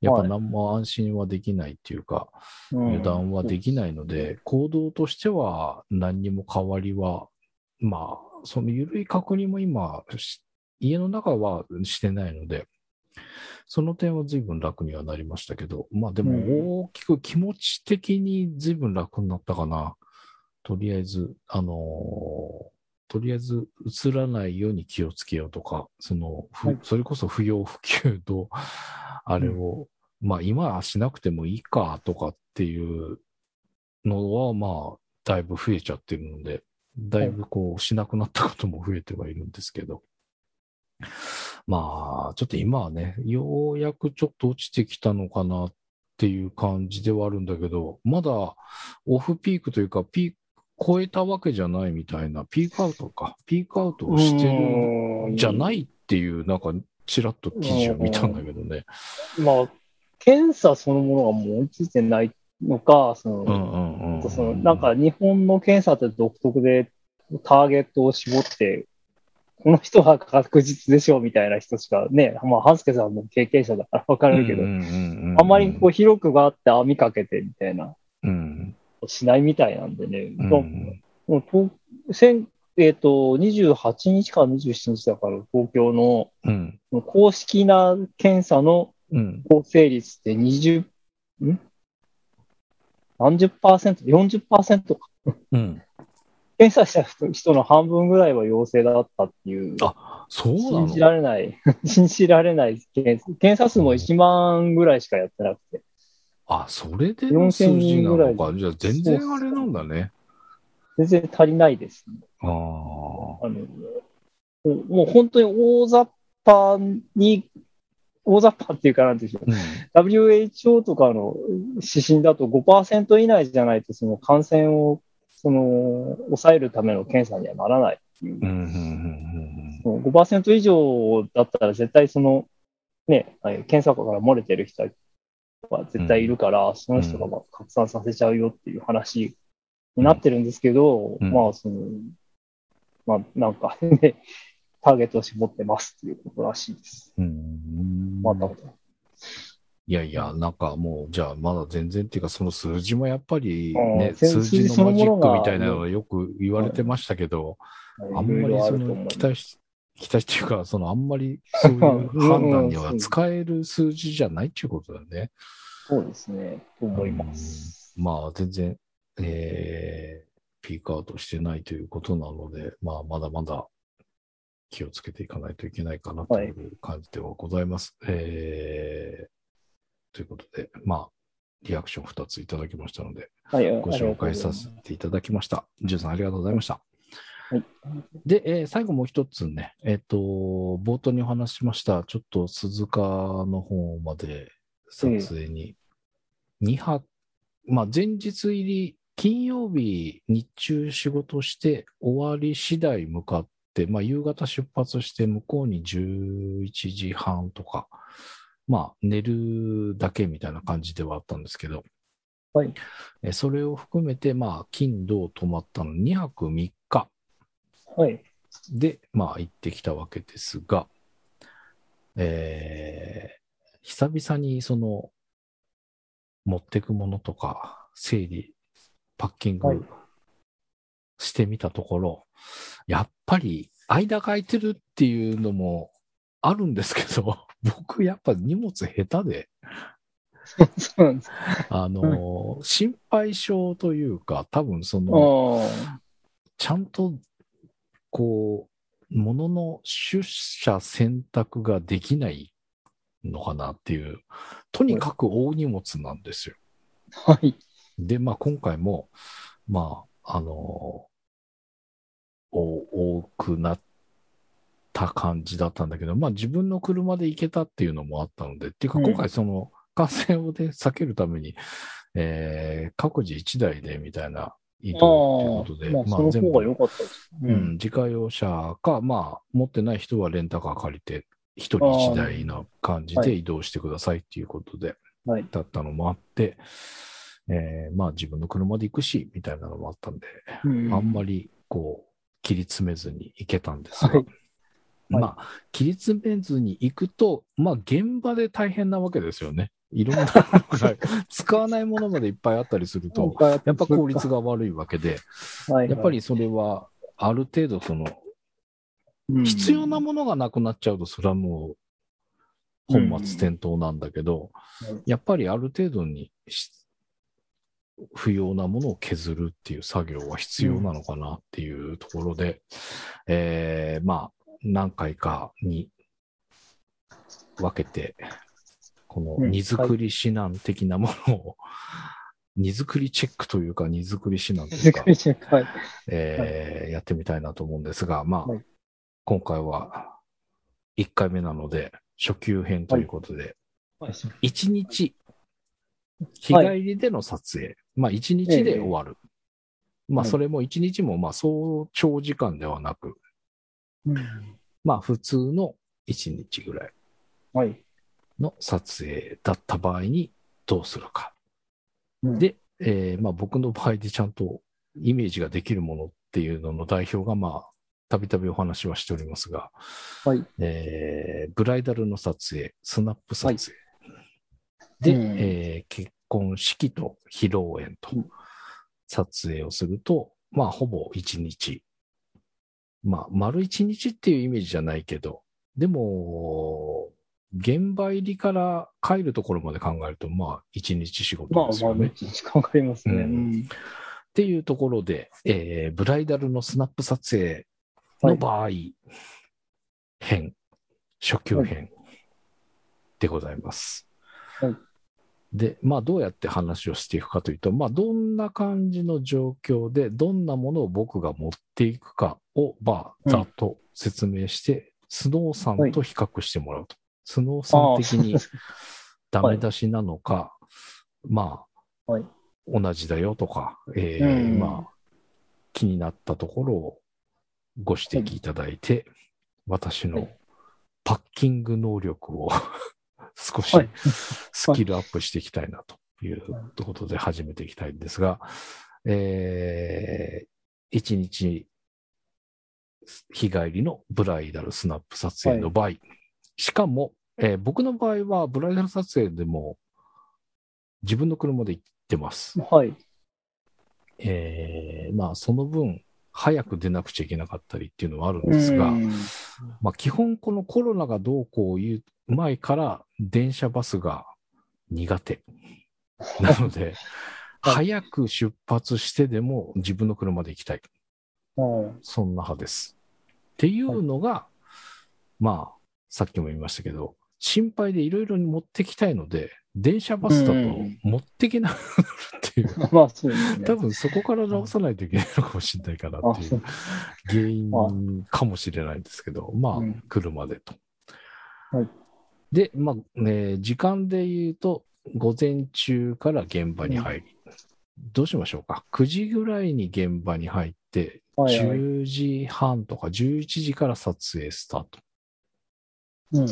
やっぱはい。何も安心はできないっていうか、うん。油断はできないので、行動としては何にも変わりは、まあ、その緩い確認も今、し家の中はしてないので、その点は随分楽にはなりましたけど、まあでも大きく気持ち的に随分楽になったかな。とりあえず、あのーとりあえず映らないように気をつけようとか、その、ふはい。それこそ不要不急と、あれを、まあ今はしなくてもいいかとかっていうのは、まあ、だいぶ増えちゃってるので、だいぶこう、しなくなったことも増えてはいるんですけど、まあ、ちょっと今はね、ようやくちょっと落ちてきたのかなっっていう感じではあるんだけど、まだオフピークというか、ピーク超えたわけじゃないみたいな、ピークアウトか、ピークアウトをしてるじゃないっていう、なんか、ちらっと記事を見たんだけどね。まあ、検査そのものがもう追いついてないのか、その、なんか日本の検査って独特でターゲットを絞って、この人は確実でしょうみたいな人しかね、まあ、ハンスケさんも経験者だからわかるけど、あんまりこう広くがあって網かけてみたいな、うんしないみたいなんでね。うんもうもうと先えっ、と、28日から27日だから東京のうん公式な検査のうん構成率って20、ん？何十パーセント ?40% か。うん。検査した人人の半分ぐらいは陽性だったっていう、あそうな信じのられない、<laughs> 信じられない検査検査数も1万ぐらいしかやってなくて、あ、それでの数字な4000人ぐらのか。じゃあ全然あれなんだね。全然足りないです、ね。ああ。あのもうもう本当に大雑把に、大雑把っていうかなんでしょう。うん。WHO とかの指針だと5%以内じゃないとその感染をその抑えるための検査にはならないっていう。うんうんうんその5%以上だったら絶対その、ね、検査から漏れてる人は絶対いるから、その人がまあ拡散させちゃうよっていう話になってるんですけど、うん。まあその、まあなんか、ね、<laughs> ターゲットを絞ってますっていうことらしいです。うんうんまた、いやいや、なんかもう、じゃあまだ全然っていうか、その数字もやっぱりうんね、数字のマジックみたいなそのはよく言われてましたけど、あんまりその期待し、期待っていうか、そのあんまりそういう <laughs> 判断には使える数字じゃないっていうことだよね。そうですね、と思います。うんまあ全然、えー、ピークアウトしてないということなので、まあまだまだ気をつけていかないといけないかなという感じではございます。えー、ということで、まあ、リアクション2ついただきましたので、はい、ご紹介させていただきました。ジュンさんありがとうございました。はい。で、えー最後もう一つね、えっ、と、冒頭にお話ししました、ちょっと鈴鹿の方まで撮影に、2泊、まあ前日入り、金曜日日中仕事して終わり次第向かって、まあ夕方出発して向こうに11時半とか、まあ寝るだけみたいな感じではあったんですけど、はい。えーそれを含めて、まあ金土泊まったの2泊3日はい。で、まあ行ってきたわけですが、えー久々にその、持ってくものとか、整理、パッキンはいグしてみたところ、やっぱり間が空いてるっていうのもあるんですけど、<laughs> 僕やっぱ荷物下手で、そうなんです。あのー心配性というか、多分その、あちゃんと、こう、ものの出社選択ができないのかなっていう、とにかく大荷物なんですよ。あ、はい。で、まあ今回も、まあ、あの、お多くなった感じだったんだけど、まあ自分の車で行けたっていうのもあったので、っていうかうん今回その感染をね、避けるために、えー各自1台でみたいな移動っていうことで、まあ、その方が良かったです。うん、。自家用車か、まあ、持ってない人はレンタカー借りて、一人一台な感じで移動してくださいっていうことで、はい。だったのもあって、えーまあ自分の車で行くし、みたいなのもあったんで、うん。あんまりこう、切り詰めずに行けたんですが、はい。まあ、切り詰めずに行くと、まあ現場で大変なわけですよね。いろんなのが <laughs> 使わないものまでいっぱいあったりすると、ややっぱ効率が悪いわけで、はい、やっぱりそれは、ある程度その、必要なものがなくなっちゃうと、それはもう、本末転倒なんだけど、うん。やっぱりある程度にし不要なものを削るっていう作業は必要なのかなっていうところで、えーまあ、何回かに分けて、このうん荷造り指南的なものを、<laughs> 荷造りチェックというか、荷造り指南というか、はい。えーやってみたいなと思うんですが、まあ、はい。今回は1回目なので、初級編ということで、はい。1日日帰りでの撮影。まあ、1日で終わる。まあ、はいそれも1日も、まあ、そう長時間ではなく、うんまあ、普通の1日ぐらいはい。の撮影だった場合にどうするか。うんで、えーまあ、僕の場合でちゃんとイメージができるものっていうのの代表が、まあ、たびたびお話はしておりますが、はい。えーブライダルの撮影、スナップ撮影。で、うんえー結婚式と披露宴とうん撮影をすると、まあ、ほぼ1日。まあ、丸1日っていうイメージじゃないけど、でも、現場入りから帰るところまで考えると、まあ、1日仕ま事あ、まあ、ですよね。一日かかりますね。ううんん。っていうところで、えーブライダルのスナップ撮影の場合、編、初級編でございます。はいで、まあどうやって話をしていくかというと、まあどんな感じの状況で、どんなものを僕が持っていくかを、まあ、うん。ざっと説明して、スノーさんと比較してもらうと。スノーさん的に <laughs> ダメ出しなのか、まあ、はい。同じだよとか、えーうんまあ、気になったところをご指摘いただいて、私のはい。パッキング能力を少しはいスキルアップしていきたいなということで始めていきたいんですが、えー、1日日帰りのブライダルスナップ撮影の場合、しかも、えー僕の場合はブライダル撮影でも自分の車で行ってます。はい。えーまあその分早く出なくちゃいけなかったりっていうのはあるんですが、うんまあ基本このコロナがどうこう言う前から電車バスが苦手。<laughs> なので、はい早く出発してでも自分の車で行きたい。うんそんな派です。っていうのが、まあ、さっきも言いましたけど、心配でいろいろに持ってきたいので、電車バスだとうん持ってけなくなるっていう。<laughs> まあ、そうですね。多分そこから直さないといけないのかもしれないかなっていう原因かもしれないんですけど、まあうん、車でと。はいで、まあ、ね、時間で言うと、午前中から現場に入り、どうしましょうか？9時ぐらいに現場に入って、はいはい10時半とか11時から撮影スタート。うん。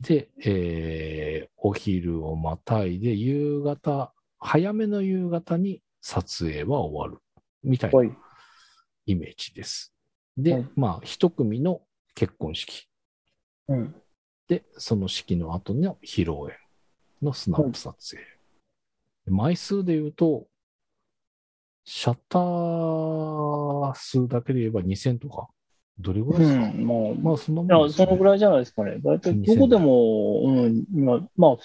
で、えーお昼をまたいで、夕方、早めの夕方に撮影は終わる。みたいなはい。イメージです。で、はいまあ、一組の結婚式。うん。で、その式の後の披露宴のスナップ撮影。枚数で言うと、シャッター数だけで言えば2000とか、どれぐらいですか、うん。まあ、まあ、そんなもんいや、ですねそのぐらいじゃないですかね。大体どこでも、うん、今、まあ、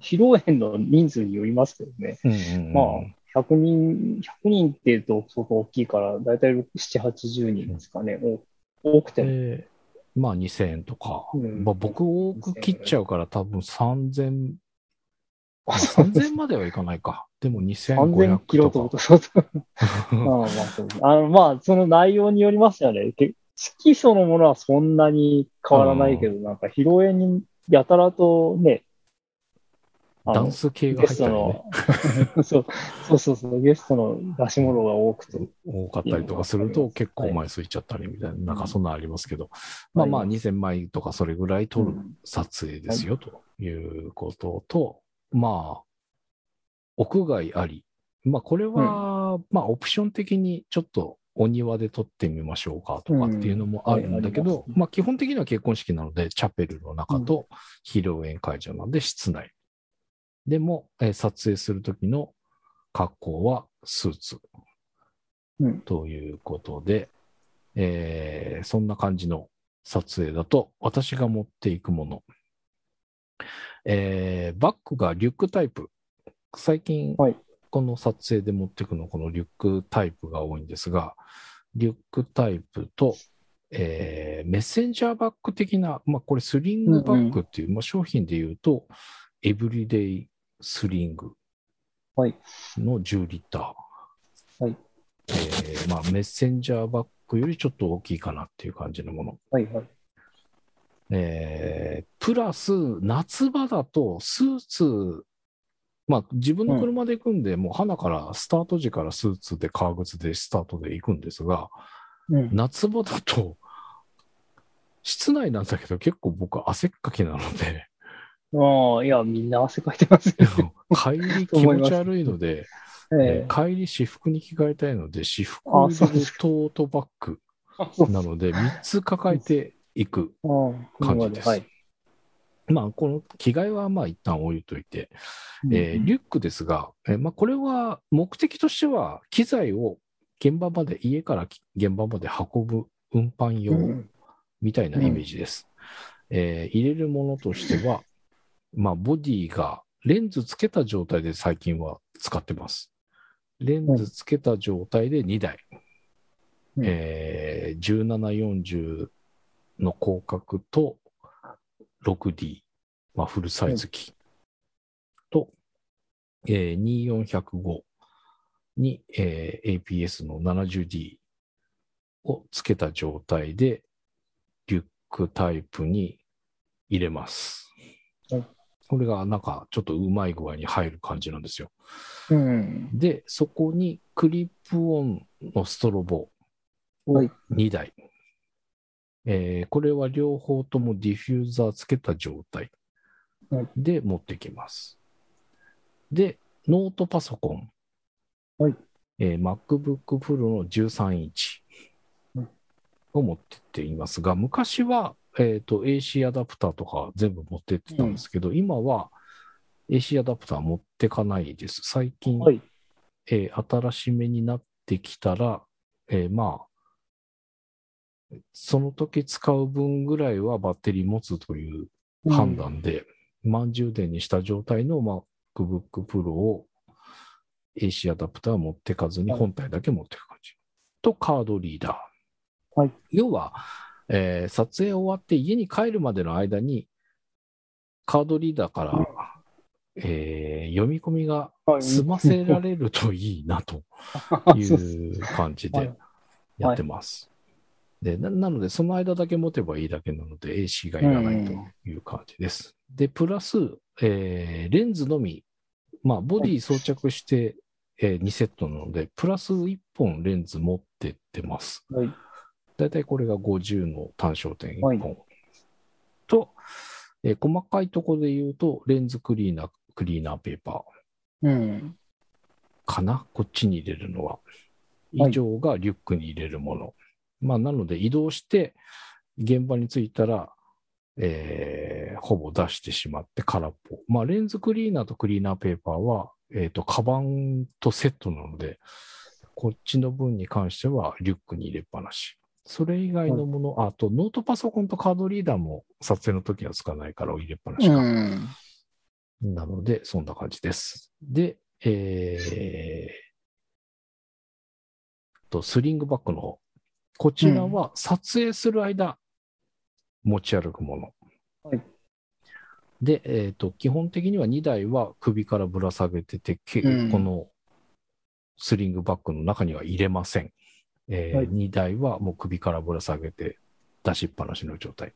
披露宴の人数によりますけどね。うんうんうんまあ、100人、100人って言うと相当大きいから、大体7、80人ですかね。お多くても。で、まあ2000円とか。うんまあ、僕多く切っちゃうから多分3000、まあ、あそう3000まではいかないか。でも2500 3000キロととか。そうそう。<laughs> まあまあそうあの、まあ、その内容によりますよね。け式そのものはそんなに変わらないけど、なんか披露宴にやたらとね、ダンス系がゲスト入ったりねの、<laughs> そうそうそうそう、ゲストの出し物が多くて。多かったりとかすると結構枚数いっちゃったりみたいな、なんかそんなのありますけど、まあまあ2000枚とかそれぐらい撮る撮影ですよということと、まあ、屋外あり。まあこれは、まあオプション的にちょっとお庭で撮ってみましょうかとかっていうのもあるんだけどうんまあ基本的には結婚式なので、チャペルの中と披露宴会場なので室内。でも、えー撮影するときの格好はスーツ。うんということで、えーそんな感じの撮影だと、私が持っていくもの。えーバッグがリュックタイプ。最近、はいこの撮影で持っていくの、このリュックタイプが多いんですが、リュックタイプと、えーメッセンジャーバッグ的な、まあこれスリングバッグっていう、まあ商品で言うと、エブリデイスリングはい。の10リッター。はい。えーまあメッセンジャーバッグよりちょっと大きいかなっていう感じのもの。はいはい。えープラス、夏場だとスーツまあ自分の車で行くんで、もう花からスタート時からスーツで革靴でスタートで行くんですが、うん。夏場だと、室内なんだけど結構僕汗っかきなので、ああ、いや、みんな汗かいてますよ。<laughs> 帰り気持ち悪いので、<laughs> えええー帰り私服に着替えたいので、私服あ入れるそうですトートバッグなので、3つ抱えていくああ感じです。はい。まあ、この着替えはまあ一旦置いといて、えーリュックですが、えーまあ、これは目的としては、機材を現場まで、家からき現場まで運ぶ運搬用うんみたいなイメージです。えー入れるものとしては、まあ、ボディがレンズつけた状態で最近は使ってます。レンズつけた状態で2台、うんえー、1740の広角と 6D、まあ、フルサイズ機と、えー、2405に、えー APS の 70D をつけた状態で、リュックタイプに入れますはい。これがなんかちょっとうまい具合に入る感じなんですよ。うん。で、そこにクリップオンのストロボをはい2台。えーこれは両方ともディフューザーつけた状態はいで持ってきます。で、ノートパソコン。はいえー MacBook Pro の13インチはいを持ってっていますが、昔は、えーと AC アダプターとか全部持ってってたんですけど、今は AC アダプター持ってかないです。最近、はい。えー新しめになってきたら、えーまあ、その時使う分ぐらいはバッテリー持つという判断で、満充電にした状態の MacBook Pro を AC アダプターは持ってかずにはい。本体だけ持っていく感じ。と、カードリーダー。はい。要は、えー撮影終わって家に帰るまでの間に、カードリーダーから、えー読み込みがはい。済ませられるといいなと <laughs> いそう感じはい。でやってます。でななので、その間だけ持てばいいだけなので、AC がいらないという感じです。で、プラス、えーレンズのみ、まあ、ボディ装着して、え2セットなので、プラス1本レンズ持ってってます。はい。だいたいこれが50の単焦点1はい本。と、えー細かいところで言うと、レンズクリーナー、クリーナーペーパー。うん。かな？こっちに入れるのは。はい以上がリュックに入れるもの。まあ、なので移動して、現場に着いたら、えーほぼ出してしまって空っぽ。まあ、レンズクリーナーとクリーナーペーパーは、えっ、と、カバンとセットなので、こっちの分に関してはリュックに入れっぱなし。それ以外のもの、あとノートパソコンとカードリーダーも撮影の時はつかないから入れっぱなしか。うん。なので、そんな感じです。で、えー、と、スリングバッグの方。こちらは撮影する間、持ち歩くもの。はいで、えっ、と、基本的には2台は首からぶら下げてて、けうんこのスリングバッグの中には入れません。えはい2台はもう首からぶら下げて出しっぱなしの状態。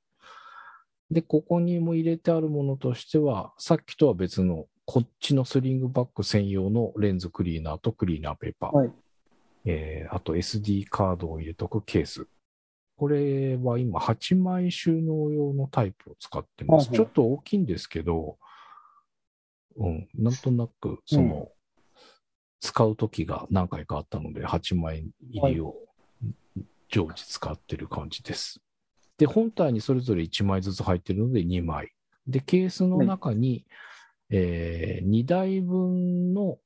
で、ここにも入れてあるものとしては、さっきとは別の、こっちのスリングバッグ専用のレンズクリーナーとクリーナーペーパー。はいえーあと SD カードを入れとくケース。これは今8枚収納用のタイプを使ってます。ちょっと大きいんですけど、うん、なんとなく、その、使う時が何回かあったので、8枚入りを常時使ってる感じです。で、本体にそれぞれ1枚ずつ入ってるので2枚。で、ケースの中に、え2台分の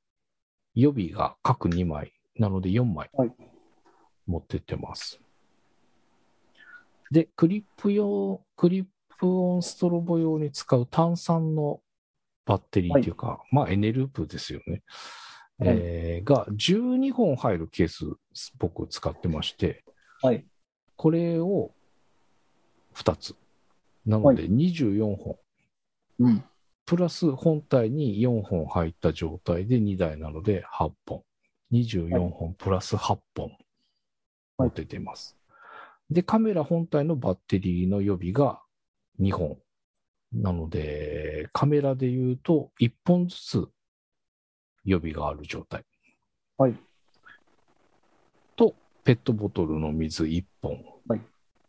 予備が各2枚。なので4枚はい持ってってます。で、クリップ用、クリップオンストロボ用に使う炭酸のバッテリーというか、まあエネループですよね。はいえーが12本入るケース、僕使ってまして、はい。これを2つ。なので24本。うん。プラス本体に4本入った状態で2台なので8本。24本プラス8本持ってています。で、カメラ本体のバッテリーの予備が2本。なので、カメラで言うと1本ずつ予備がある状態。はい。と、ペットボトルの水1本。はい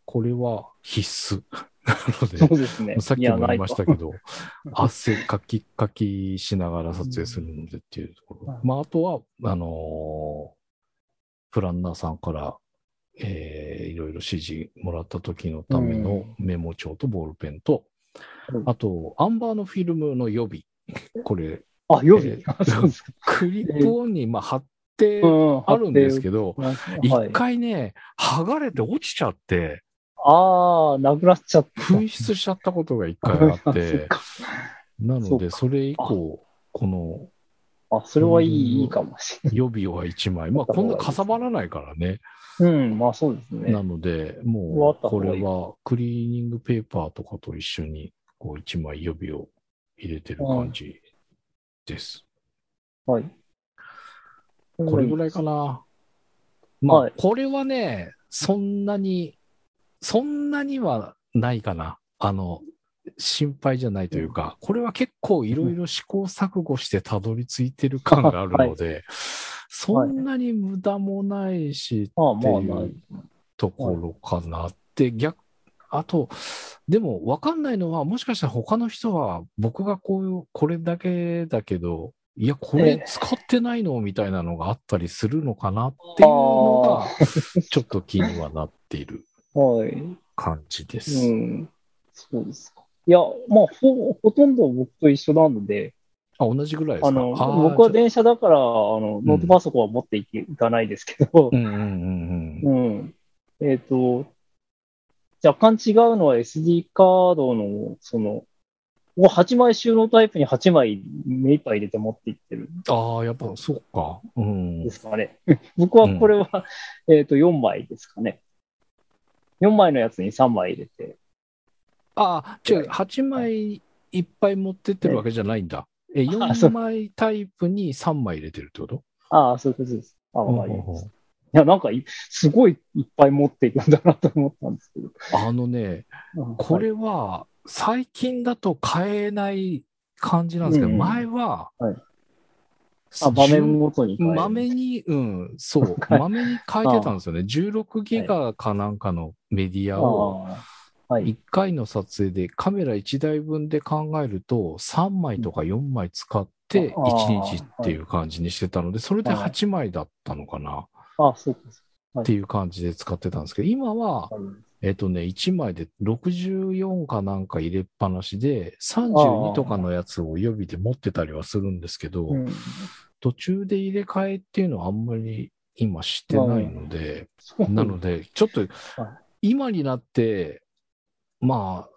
これは必須。なので、そうですね。さっきも言いましたけど。ど、汗かきかきしながら撮影するのでっていうところ。うんまあ、あとは、あのープランナーさんから、えーいろいろ指示もらった時のためのメモ帳とボールペンと、うんあと、アンバーのフィルムの予備。これ、あ、予備、えー。クリップオンに、まあ、貼ってうんあるんですけど、は一い。回ね、剥がれて落ちちゃって、ああ、なくなっちゃった。紛失しちゃったことが一回あっ <laughs> そてなので、それ以降、このあ、それはいいいいかもしれ予備は1枚。まあ、こんなかさばらないからね。ない。うん、まあそうですね。なので、あもう、これはクリーニングペーパーとかと一緒に、こう、1枚予備を入れてる感じです。はい。これぐらいかな。まはい、あこれはね、そんなに、そんなにはないかな。あの、心配じゃないというか、これは結構いろいろ試行錯誤してたどり着いてる感があるので、そんなに無駄もないし、っていう。ところかなって、逆、あと、でも分かんないのは、もしかしたら他の人は、僕がこういう、これだけだけど、いや、これ使ってないのみたいなのがあったりするのかなっていうのが、ちょっと気にはなっているはい。感じです。うん。そうですか。いや、まあ、ほ、ほとんど僕と一緒なので、あ、同じぐらいですか？あの、僕は電車だから、あの、ノートパソコンは持っていかないですけどう、んうんうんうん。うん。えっ、と、若干違うのは SD カードの、その、もう8枚収納タイプに8枚目いっぱい入れて持っていってるんああ、やっぱそうか。うんで。すかね。<laughs> 僕はこれは、えっと、4枚ですかね。4枚のやつに3枚入れて。ああ、違う、8枚いっぱい持ってってるわけじゃないんだ。え、4あそう枚タイプに3枚入れてるってこと？ああ、そういうことです。ああ、ほうまあいす。いや、なんかい、すごいいっぱい持っていくんだなと思ったんですけど。あのね、これは最近だと買えない感じなんですけど、うん前は、はいあ、場面ごとに。まめに、うん、そう、<laughs> はい。まめに変えてたんですよね。16ギガかなんかのメディアを、ああ。はい。1回の撮影でカメラ1台分で考えると、3枚とか4枚使ってあー1日っていう感じにしてたので、それではい。8枚だったのかな。あそうです。っていう感じで使ってたんですけど、今は、えっとね、1枚で64かなんか入れっぱなしで、32とかのやつを予備で持ってたりはするんですけど、うん。途中で入れ替えっていうのはあんまり今してないので、なので、ちょっと今になって、まあ、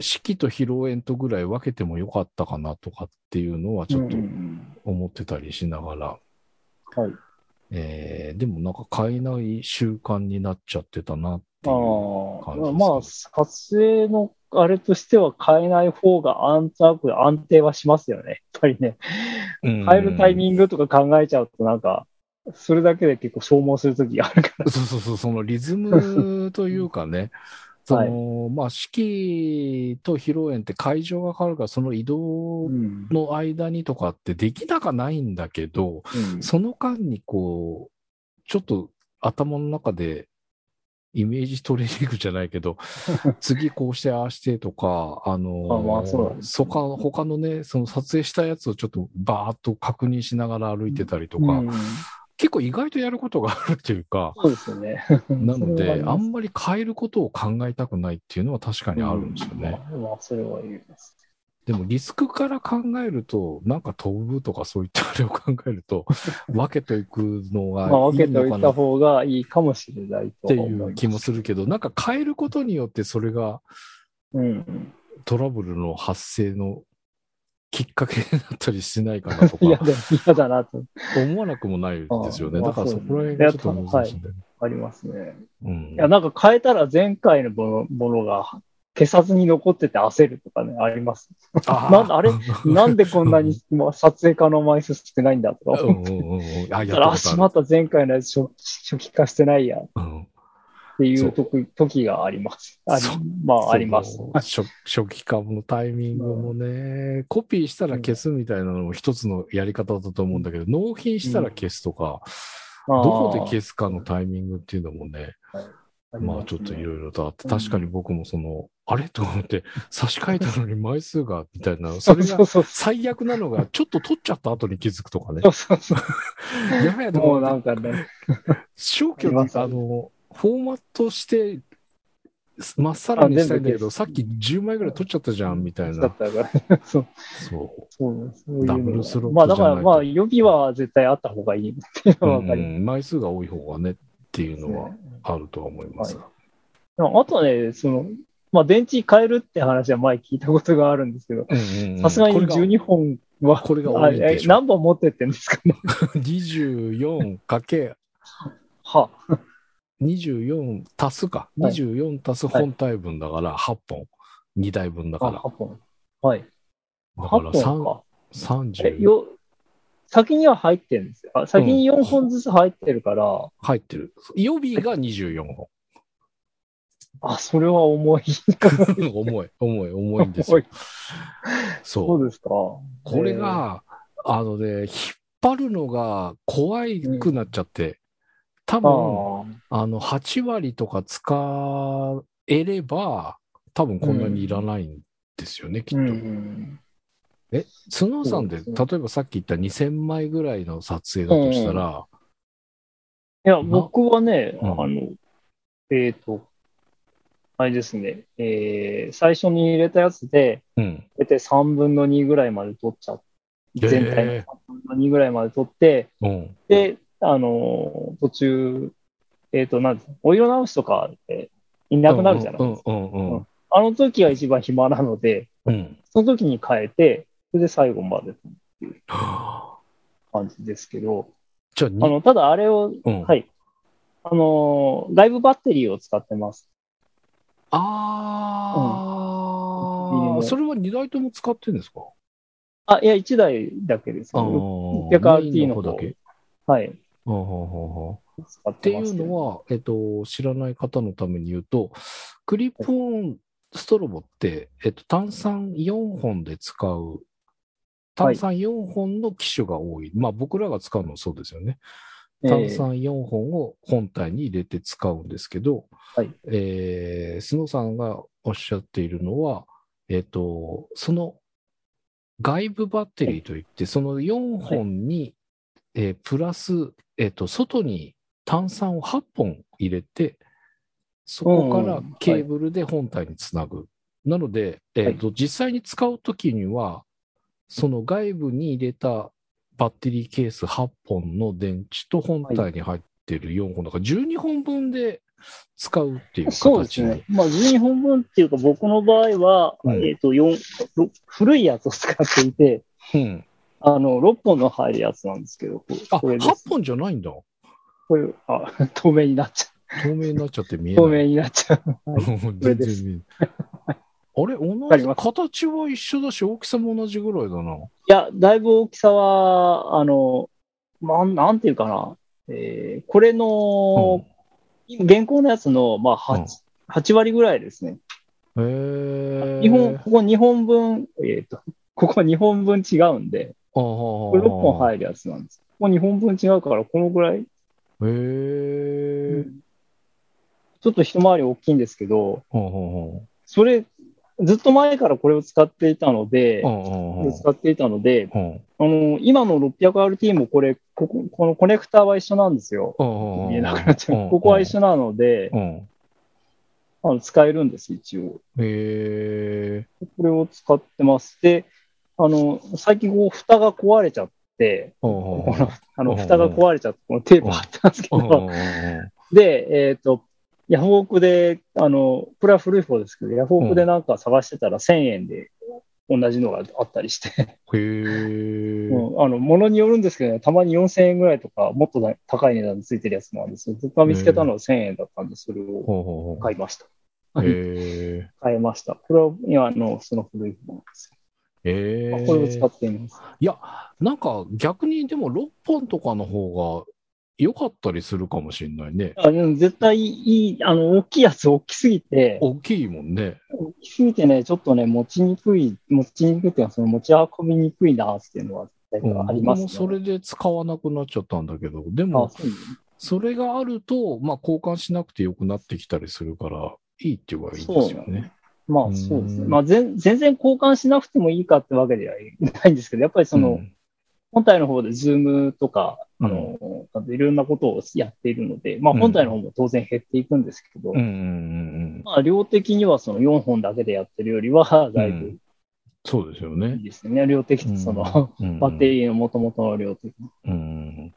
式と披露宴とぐらい分けてもよかったかなとかっていうのはちょっとうんうん思ってたりしながら、うんはい。えーでもなんか買えない習慣になっちゃってたなっていう。ああ、感じですねまあ、撮影のあれとしては変えない方が安定安定はしますよね。やっぱりね。うん変えるタイミングとか考えちゃうとなんか、それだけで結構消耗するときがあるから。そうそうそう、そのリズムというかね、その、まあ、式と披露宴って会場が変わるから、その移動うん。の間にとかってできなかないんだけど、うん。その間にこう、ちょっと頭の中でイメージトレーニングじゃないけど、<laughs> 次こうしてああしてとか、あのあまあそか他のね、その撮影したやつをちょっとバーっと確認しながら歩いてたりとか、うん結構意外とやることがあるっていうか、そうですよね。<laughs> なので、あんまり変えることを考えたくないっていうのは確かにあるんですよね。うんまあ、まあそれは言います。でもリスクから考えると、なんか飛ぶとかそういったあれを考えると、<laughs> 分けていくのがまあ、分いけておいたいのかなっ方がいいかもしれないとていう気もするけど、なんか変えることによってそれがうん。トラブルの発生のきっかけになったりしないかなとか <laughs> 嫌だ、嫌だなと、思わなくもないですよね。だからそこら辺がちょっと難しいんだよね。ありますね。うんいや、なんか変えたら前回のものが消さずに残ってて焦るとかね、あります。あ <laughs> なんだあれ？なんでこんなにまあ撮影可能枚数少ないんだとかうん思っうんうんうん。あ、あ、しまった前回のやつ初初期化してないや。うんっていう時時があります。あまあ、あります。初初期株のタイミングもね、コピーしたら消すみたいなのも一つのやり方だと思うんだけど、納品したら消すとか、どこで消すかのタイミングっていうのもね、まあちょっといろいろとあって、うん。確かに僕もその、あれ？と思って、差し替えたのに枚数が、みたいな、それが最悪なのが、ちょっと取っちゃった後に気づくとかね。そ。うそうそう。<laughs> やべえともう思って、なんかね、消去あります。あの、フォーマットして、まっさらにしたいんだけど、あさっき10枚ぐらい取っちゃったじゃん、みたいな。だったから、そう、そそう、そうダブルスロットまあだからまあ予備は絶対あった方がいいっていうう。のはわかりうん枚数が多い方がね、っていうのは。あるとは思いますが。でもあとね、その、まあ電池変えるって話は前聞いたことがあるんですけど、さすがにこれが12本は、これが多い何本持ってってんですかね。<laughs> 24かけ。は、24足すか。はい24足す本体分だから8本。2台分だあ、か8本。はい。ら。だから8本か。え、30よ、先には入ってるんですよ。あ先に4本ずつ入ってるから、入ってる。予備が24本。あ、それは重い。<laughs> 重い、重い、重いんですよ。そう。そうですか。これが、あのね、引っ張るのが怖くなっちゃって、多えー、分、ああの、8割とか使えれば、多分こんなにいらないんですよね、きっーうと。ん。え、スノーさんで、ですね例えばさっき言った2000枚ぐらいの撮影だとしたら、いや、僕はね、うんあの、えっ、と、あれですね、えー最初に入れたやつで、うん。大体3分の2ぐらいまで取っちゃって、全体のえ3分の2ぐらいまで取って、うん。で、あのー途中、えっ、と、なんですかお色直しとかでいなくなるじゃないですか。あの時が一番暇なので、うん。うん。その時に変えて、それで最後まで感じですけど、あ、の、ただあれを、うん、はい。あのー外部バッテリーを使ってます。ああ、うんそれは2台とも使ってるんですか？あ、いや、1台だけです。ああ、600RT の方だけ。はい。っっていてますけど。うのは、えっと、知らない方のために言うと、クリップオンストロボって、えっと、単3 4本で使う、単はい3 4本の機種が多い。まあ、僕らが使うのはそうですよね。え単ー3 4本を本体に入れて使うんですけど、はい。えー、スノーさんがおっしゃっているのは、えっと、その外部バッテリーといって、その4本に、えープラス、えっと、外に炭酸を8本入れて、そこからうんケーブルで本体につなぐ。なので、えっと、実際に使うときには、その外部に入れたバッテリーケース8本の電池と本体に入ってる4本だから12本分で使うっていうそうです。ね。まあ、12本分っていうか、僕の場合は、うんえっ、と、古いやつを使っていて、うん。あの、6本の入るやつなんですけど、こあ、これです。8本じゃないんだ。これ、あ、<laughs> 透明になっちゃ透明になっちゃって見えう。透ない。明になっちゃう。は <laughs> い全然見えない。<laughs> あれ同じ形は一緒だし、大きさも同じぐらいだな。いや、だいぶ大きさは、あの、なん、なんていうかな。えーこれの、現行のやつの、まあ、8、うん8割ぐらいですね。へえ。日本、ここ2本分、えっ、と、ここ2本分違うんで、これ6本入るやつなんです。ここ2本分違うから、このぐらい、へえ。ちょっと一回り大きいんですけど、はははそれ、ずっと前からこれを使っていたので、使っていたので、はあの、今の 600RT もこれ、ここ、このコネクターは一緒なんですよ。は見えなくなっちゃう。ここは一緒なので、うん。あの使えるんです、一応。へえ。これを使ってます。で、あの、最近こう、蓋が壊れちゃって、はこはの、あの、うん蓋が壊れちゃって、このテープ貼ってますけはど、はで、えっ、と、ヤフオクで、あの、これは古い方ですけど、ヤフオクでなんか探してたら1000円で同じのがあったりして、へえ。うん、あの、ものによるんですけどね、たまに4000円ぐらいとか、もっとな高い値段でついてるやつもあるんですよ。僕が見つけたのは1000円だったんで、それを買いました。へえ。<laughs> 買いました。これは、今の、その古い方なんですへよ。え。これを使っています。いや、なんか逆にでも6本とかの方が良かったりするかもしれないね。あでも絶対いい、あの、大きいやつ大きすぎて、大きいもんね。大きすぎてね、ちょっとね、持ちにくい、持ちにくいっていうか、その持ち運びにくいなっていうのは絶対うん、ありますね。僕もそれで使わなくなっちゃったんだけど、であも、そうねそれがあると、まあ、交換しなくてよくなってきたりするから、いいって言えばいいですよね。まあうんそうですね。まあ全全然交換しなくてもいいかってわけではないんですけど、やっぱりその、うん本体の方でズームとか、うんあの、いろんなことをやっているので、まあうん本体の方も当然減っていくんですけど、うんうんうんうん。まあ量的にはその4本だけでやってるよりは、だいぶそうですよいねい。ですよね。量的にその、うんバッテリーの元々の量的に。うん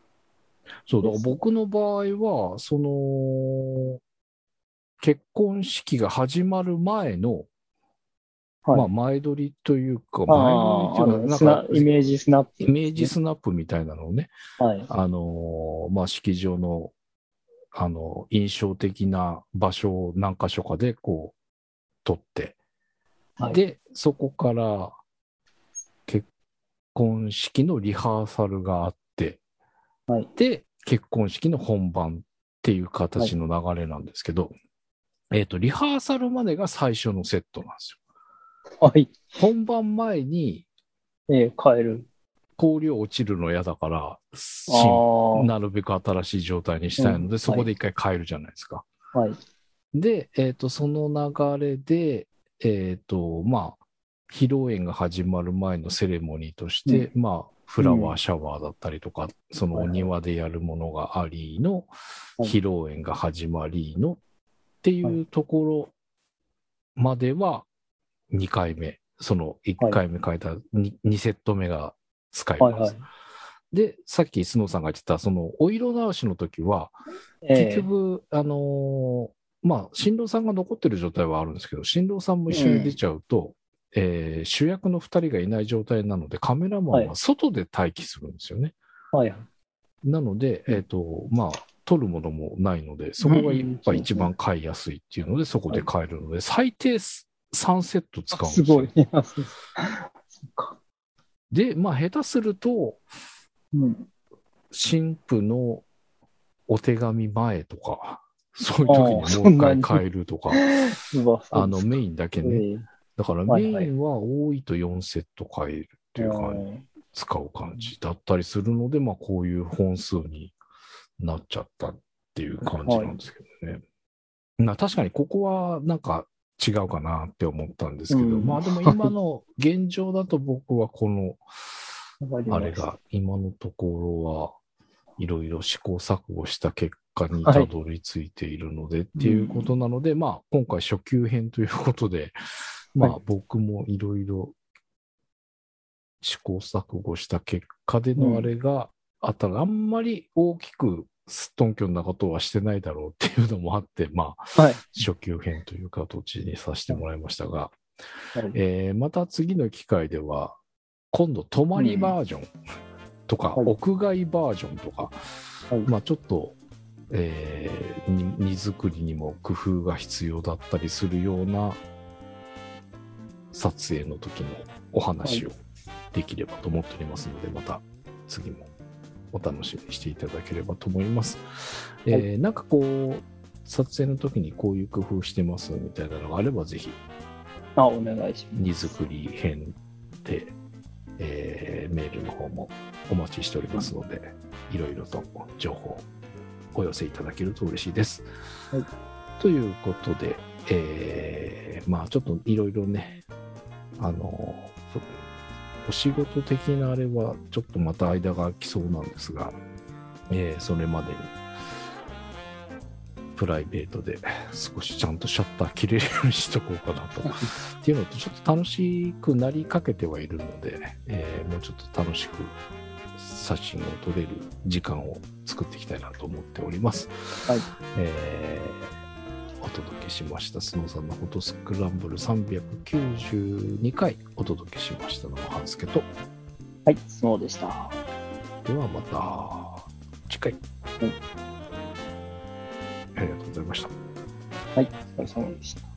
そう、だから僕の場合は、その、結婚式が始まる前の、はい。まあ、前撮りというか、あ前撮りというか、なんか、イメージスナップ、イメージスナップみたいなのをね、はい。あのーまあ、式場の、あの、印象的な場所を何箇所かでこう、撮って、はい。で、そこから、結婚式のリハーサルがあって、はい。で、結婚式の本番っていう形の流れなんですけど、えっ、と、リハーサルまでが最初のセットなんですよ。はい。本番前に、えー、変える。氷落ちるの嫌だから。なるべく新しい状態にしたいので、うんそこで一回変えるじゃないですか。はい。で、えっ、と、その流れで、えっ、と、まあ、披露宴が始まる前のセレモニーとして、まあ、フラワーシャワーだったりとか、そのお庭でやるものがありの、はい披露宴が始まりのっていうところまでは2回目、その1回目書いた 2, 2セット目が使います。はいはい。で、さっきスノーさんが言ってた、そのお色直しの時は、え結局、あのーまあ、新郎さんが残ってる状態はあるんですけど、新郎さんも一緒に出ちゃうと、えー主役の2人がいない状態なので、カメラマンは外で待機するんですよね。ーはいはい。なので、えっ、と、まあ、撮るものもないので、そこがやっぱ一番買いやすいっていうので、そこで買えるので、最低3セット使うんですよ。すごい。で、まあ、下手すると、うん。新婦のお手紙前とか、そういう時にもう一回変えるとか、あの、メインだけね。えだからメインは多いと4セット買えるっていう感じ、使う感じだったりするので、まあこういう本数になっちゃったっていう感じなんですけどね。まあ確かにここはなんか違うかなって思ったんですけど、うん。まあでも今の現状だと僕はこの、あれが今のところはいろいろ試行錯誤した結果にたどり着いているのでっていうことなので、まあ今回初級編ということで、まあはい僕もいろいろ試行錯誤した結果でのあれがあったら、あんまり大きくすっとんきょんなことはしてないだろうっていうのもあって、まあはい。初級編という形にさせてもらいましたが、はい。えーまた次の機会では、今度泊まりバージョンとか、はい。屋外バージョンとか、はい。まあちょっと、えーに荷造りにも工夫が必要だったりするような撮影の時のお話をできればと思っておりますので、また次もお楽しみにしていただければと思います。えーなんかこう、撮影の時にこういう工夫してますみたいなのがあれば、ぜひあ、お願いしま荷造り編で、えーメールの方もお待ちしておりますので、いろいろと情報お寄せいただけると嬉しいです。はいということで、えーまあちょっといろいろね、あの、そお仕事的なあれはちょっとまた間が空きそうなんですが、えーそれまでにプライベートで少しちゃんとシャッター切れるようにしとこうかなと。<laughs> っていうのと、ちょっと楽しくなりかけてはいるので、えーもうちょっと楽しく写真を撮れる時間を作っていきたいなと思っております。はいえーお届けしました、スノーさんのフォトスクランブル392回お届けしましたのは半助と、す。はい、そうでした。はではまた次回。ありがとうございました。い、お疲れ様でした。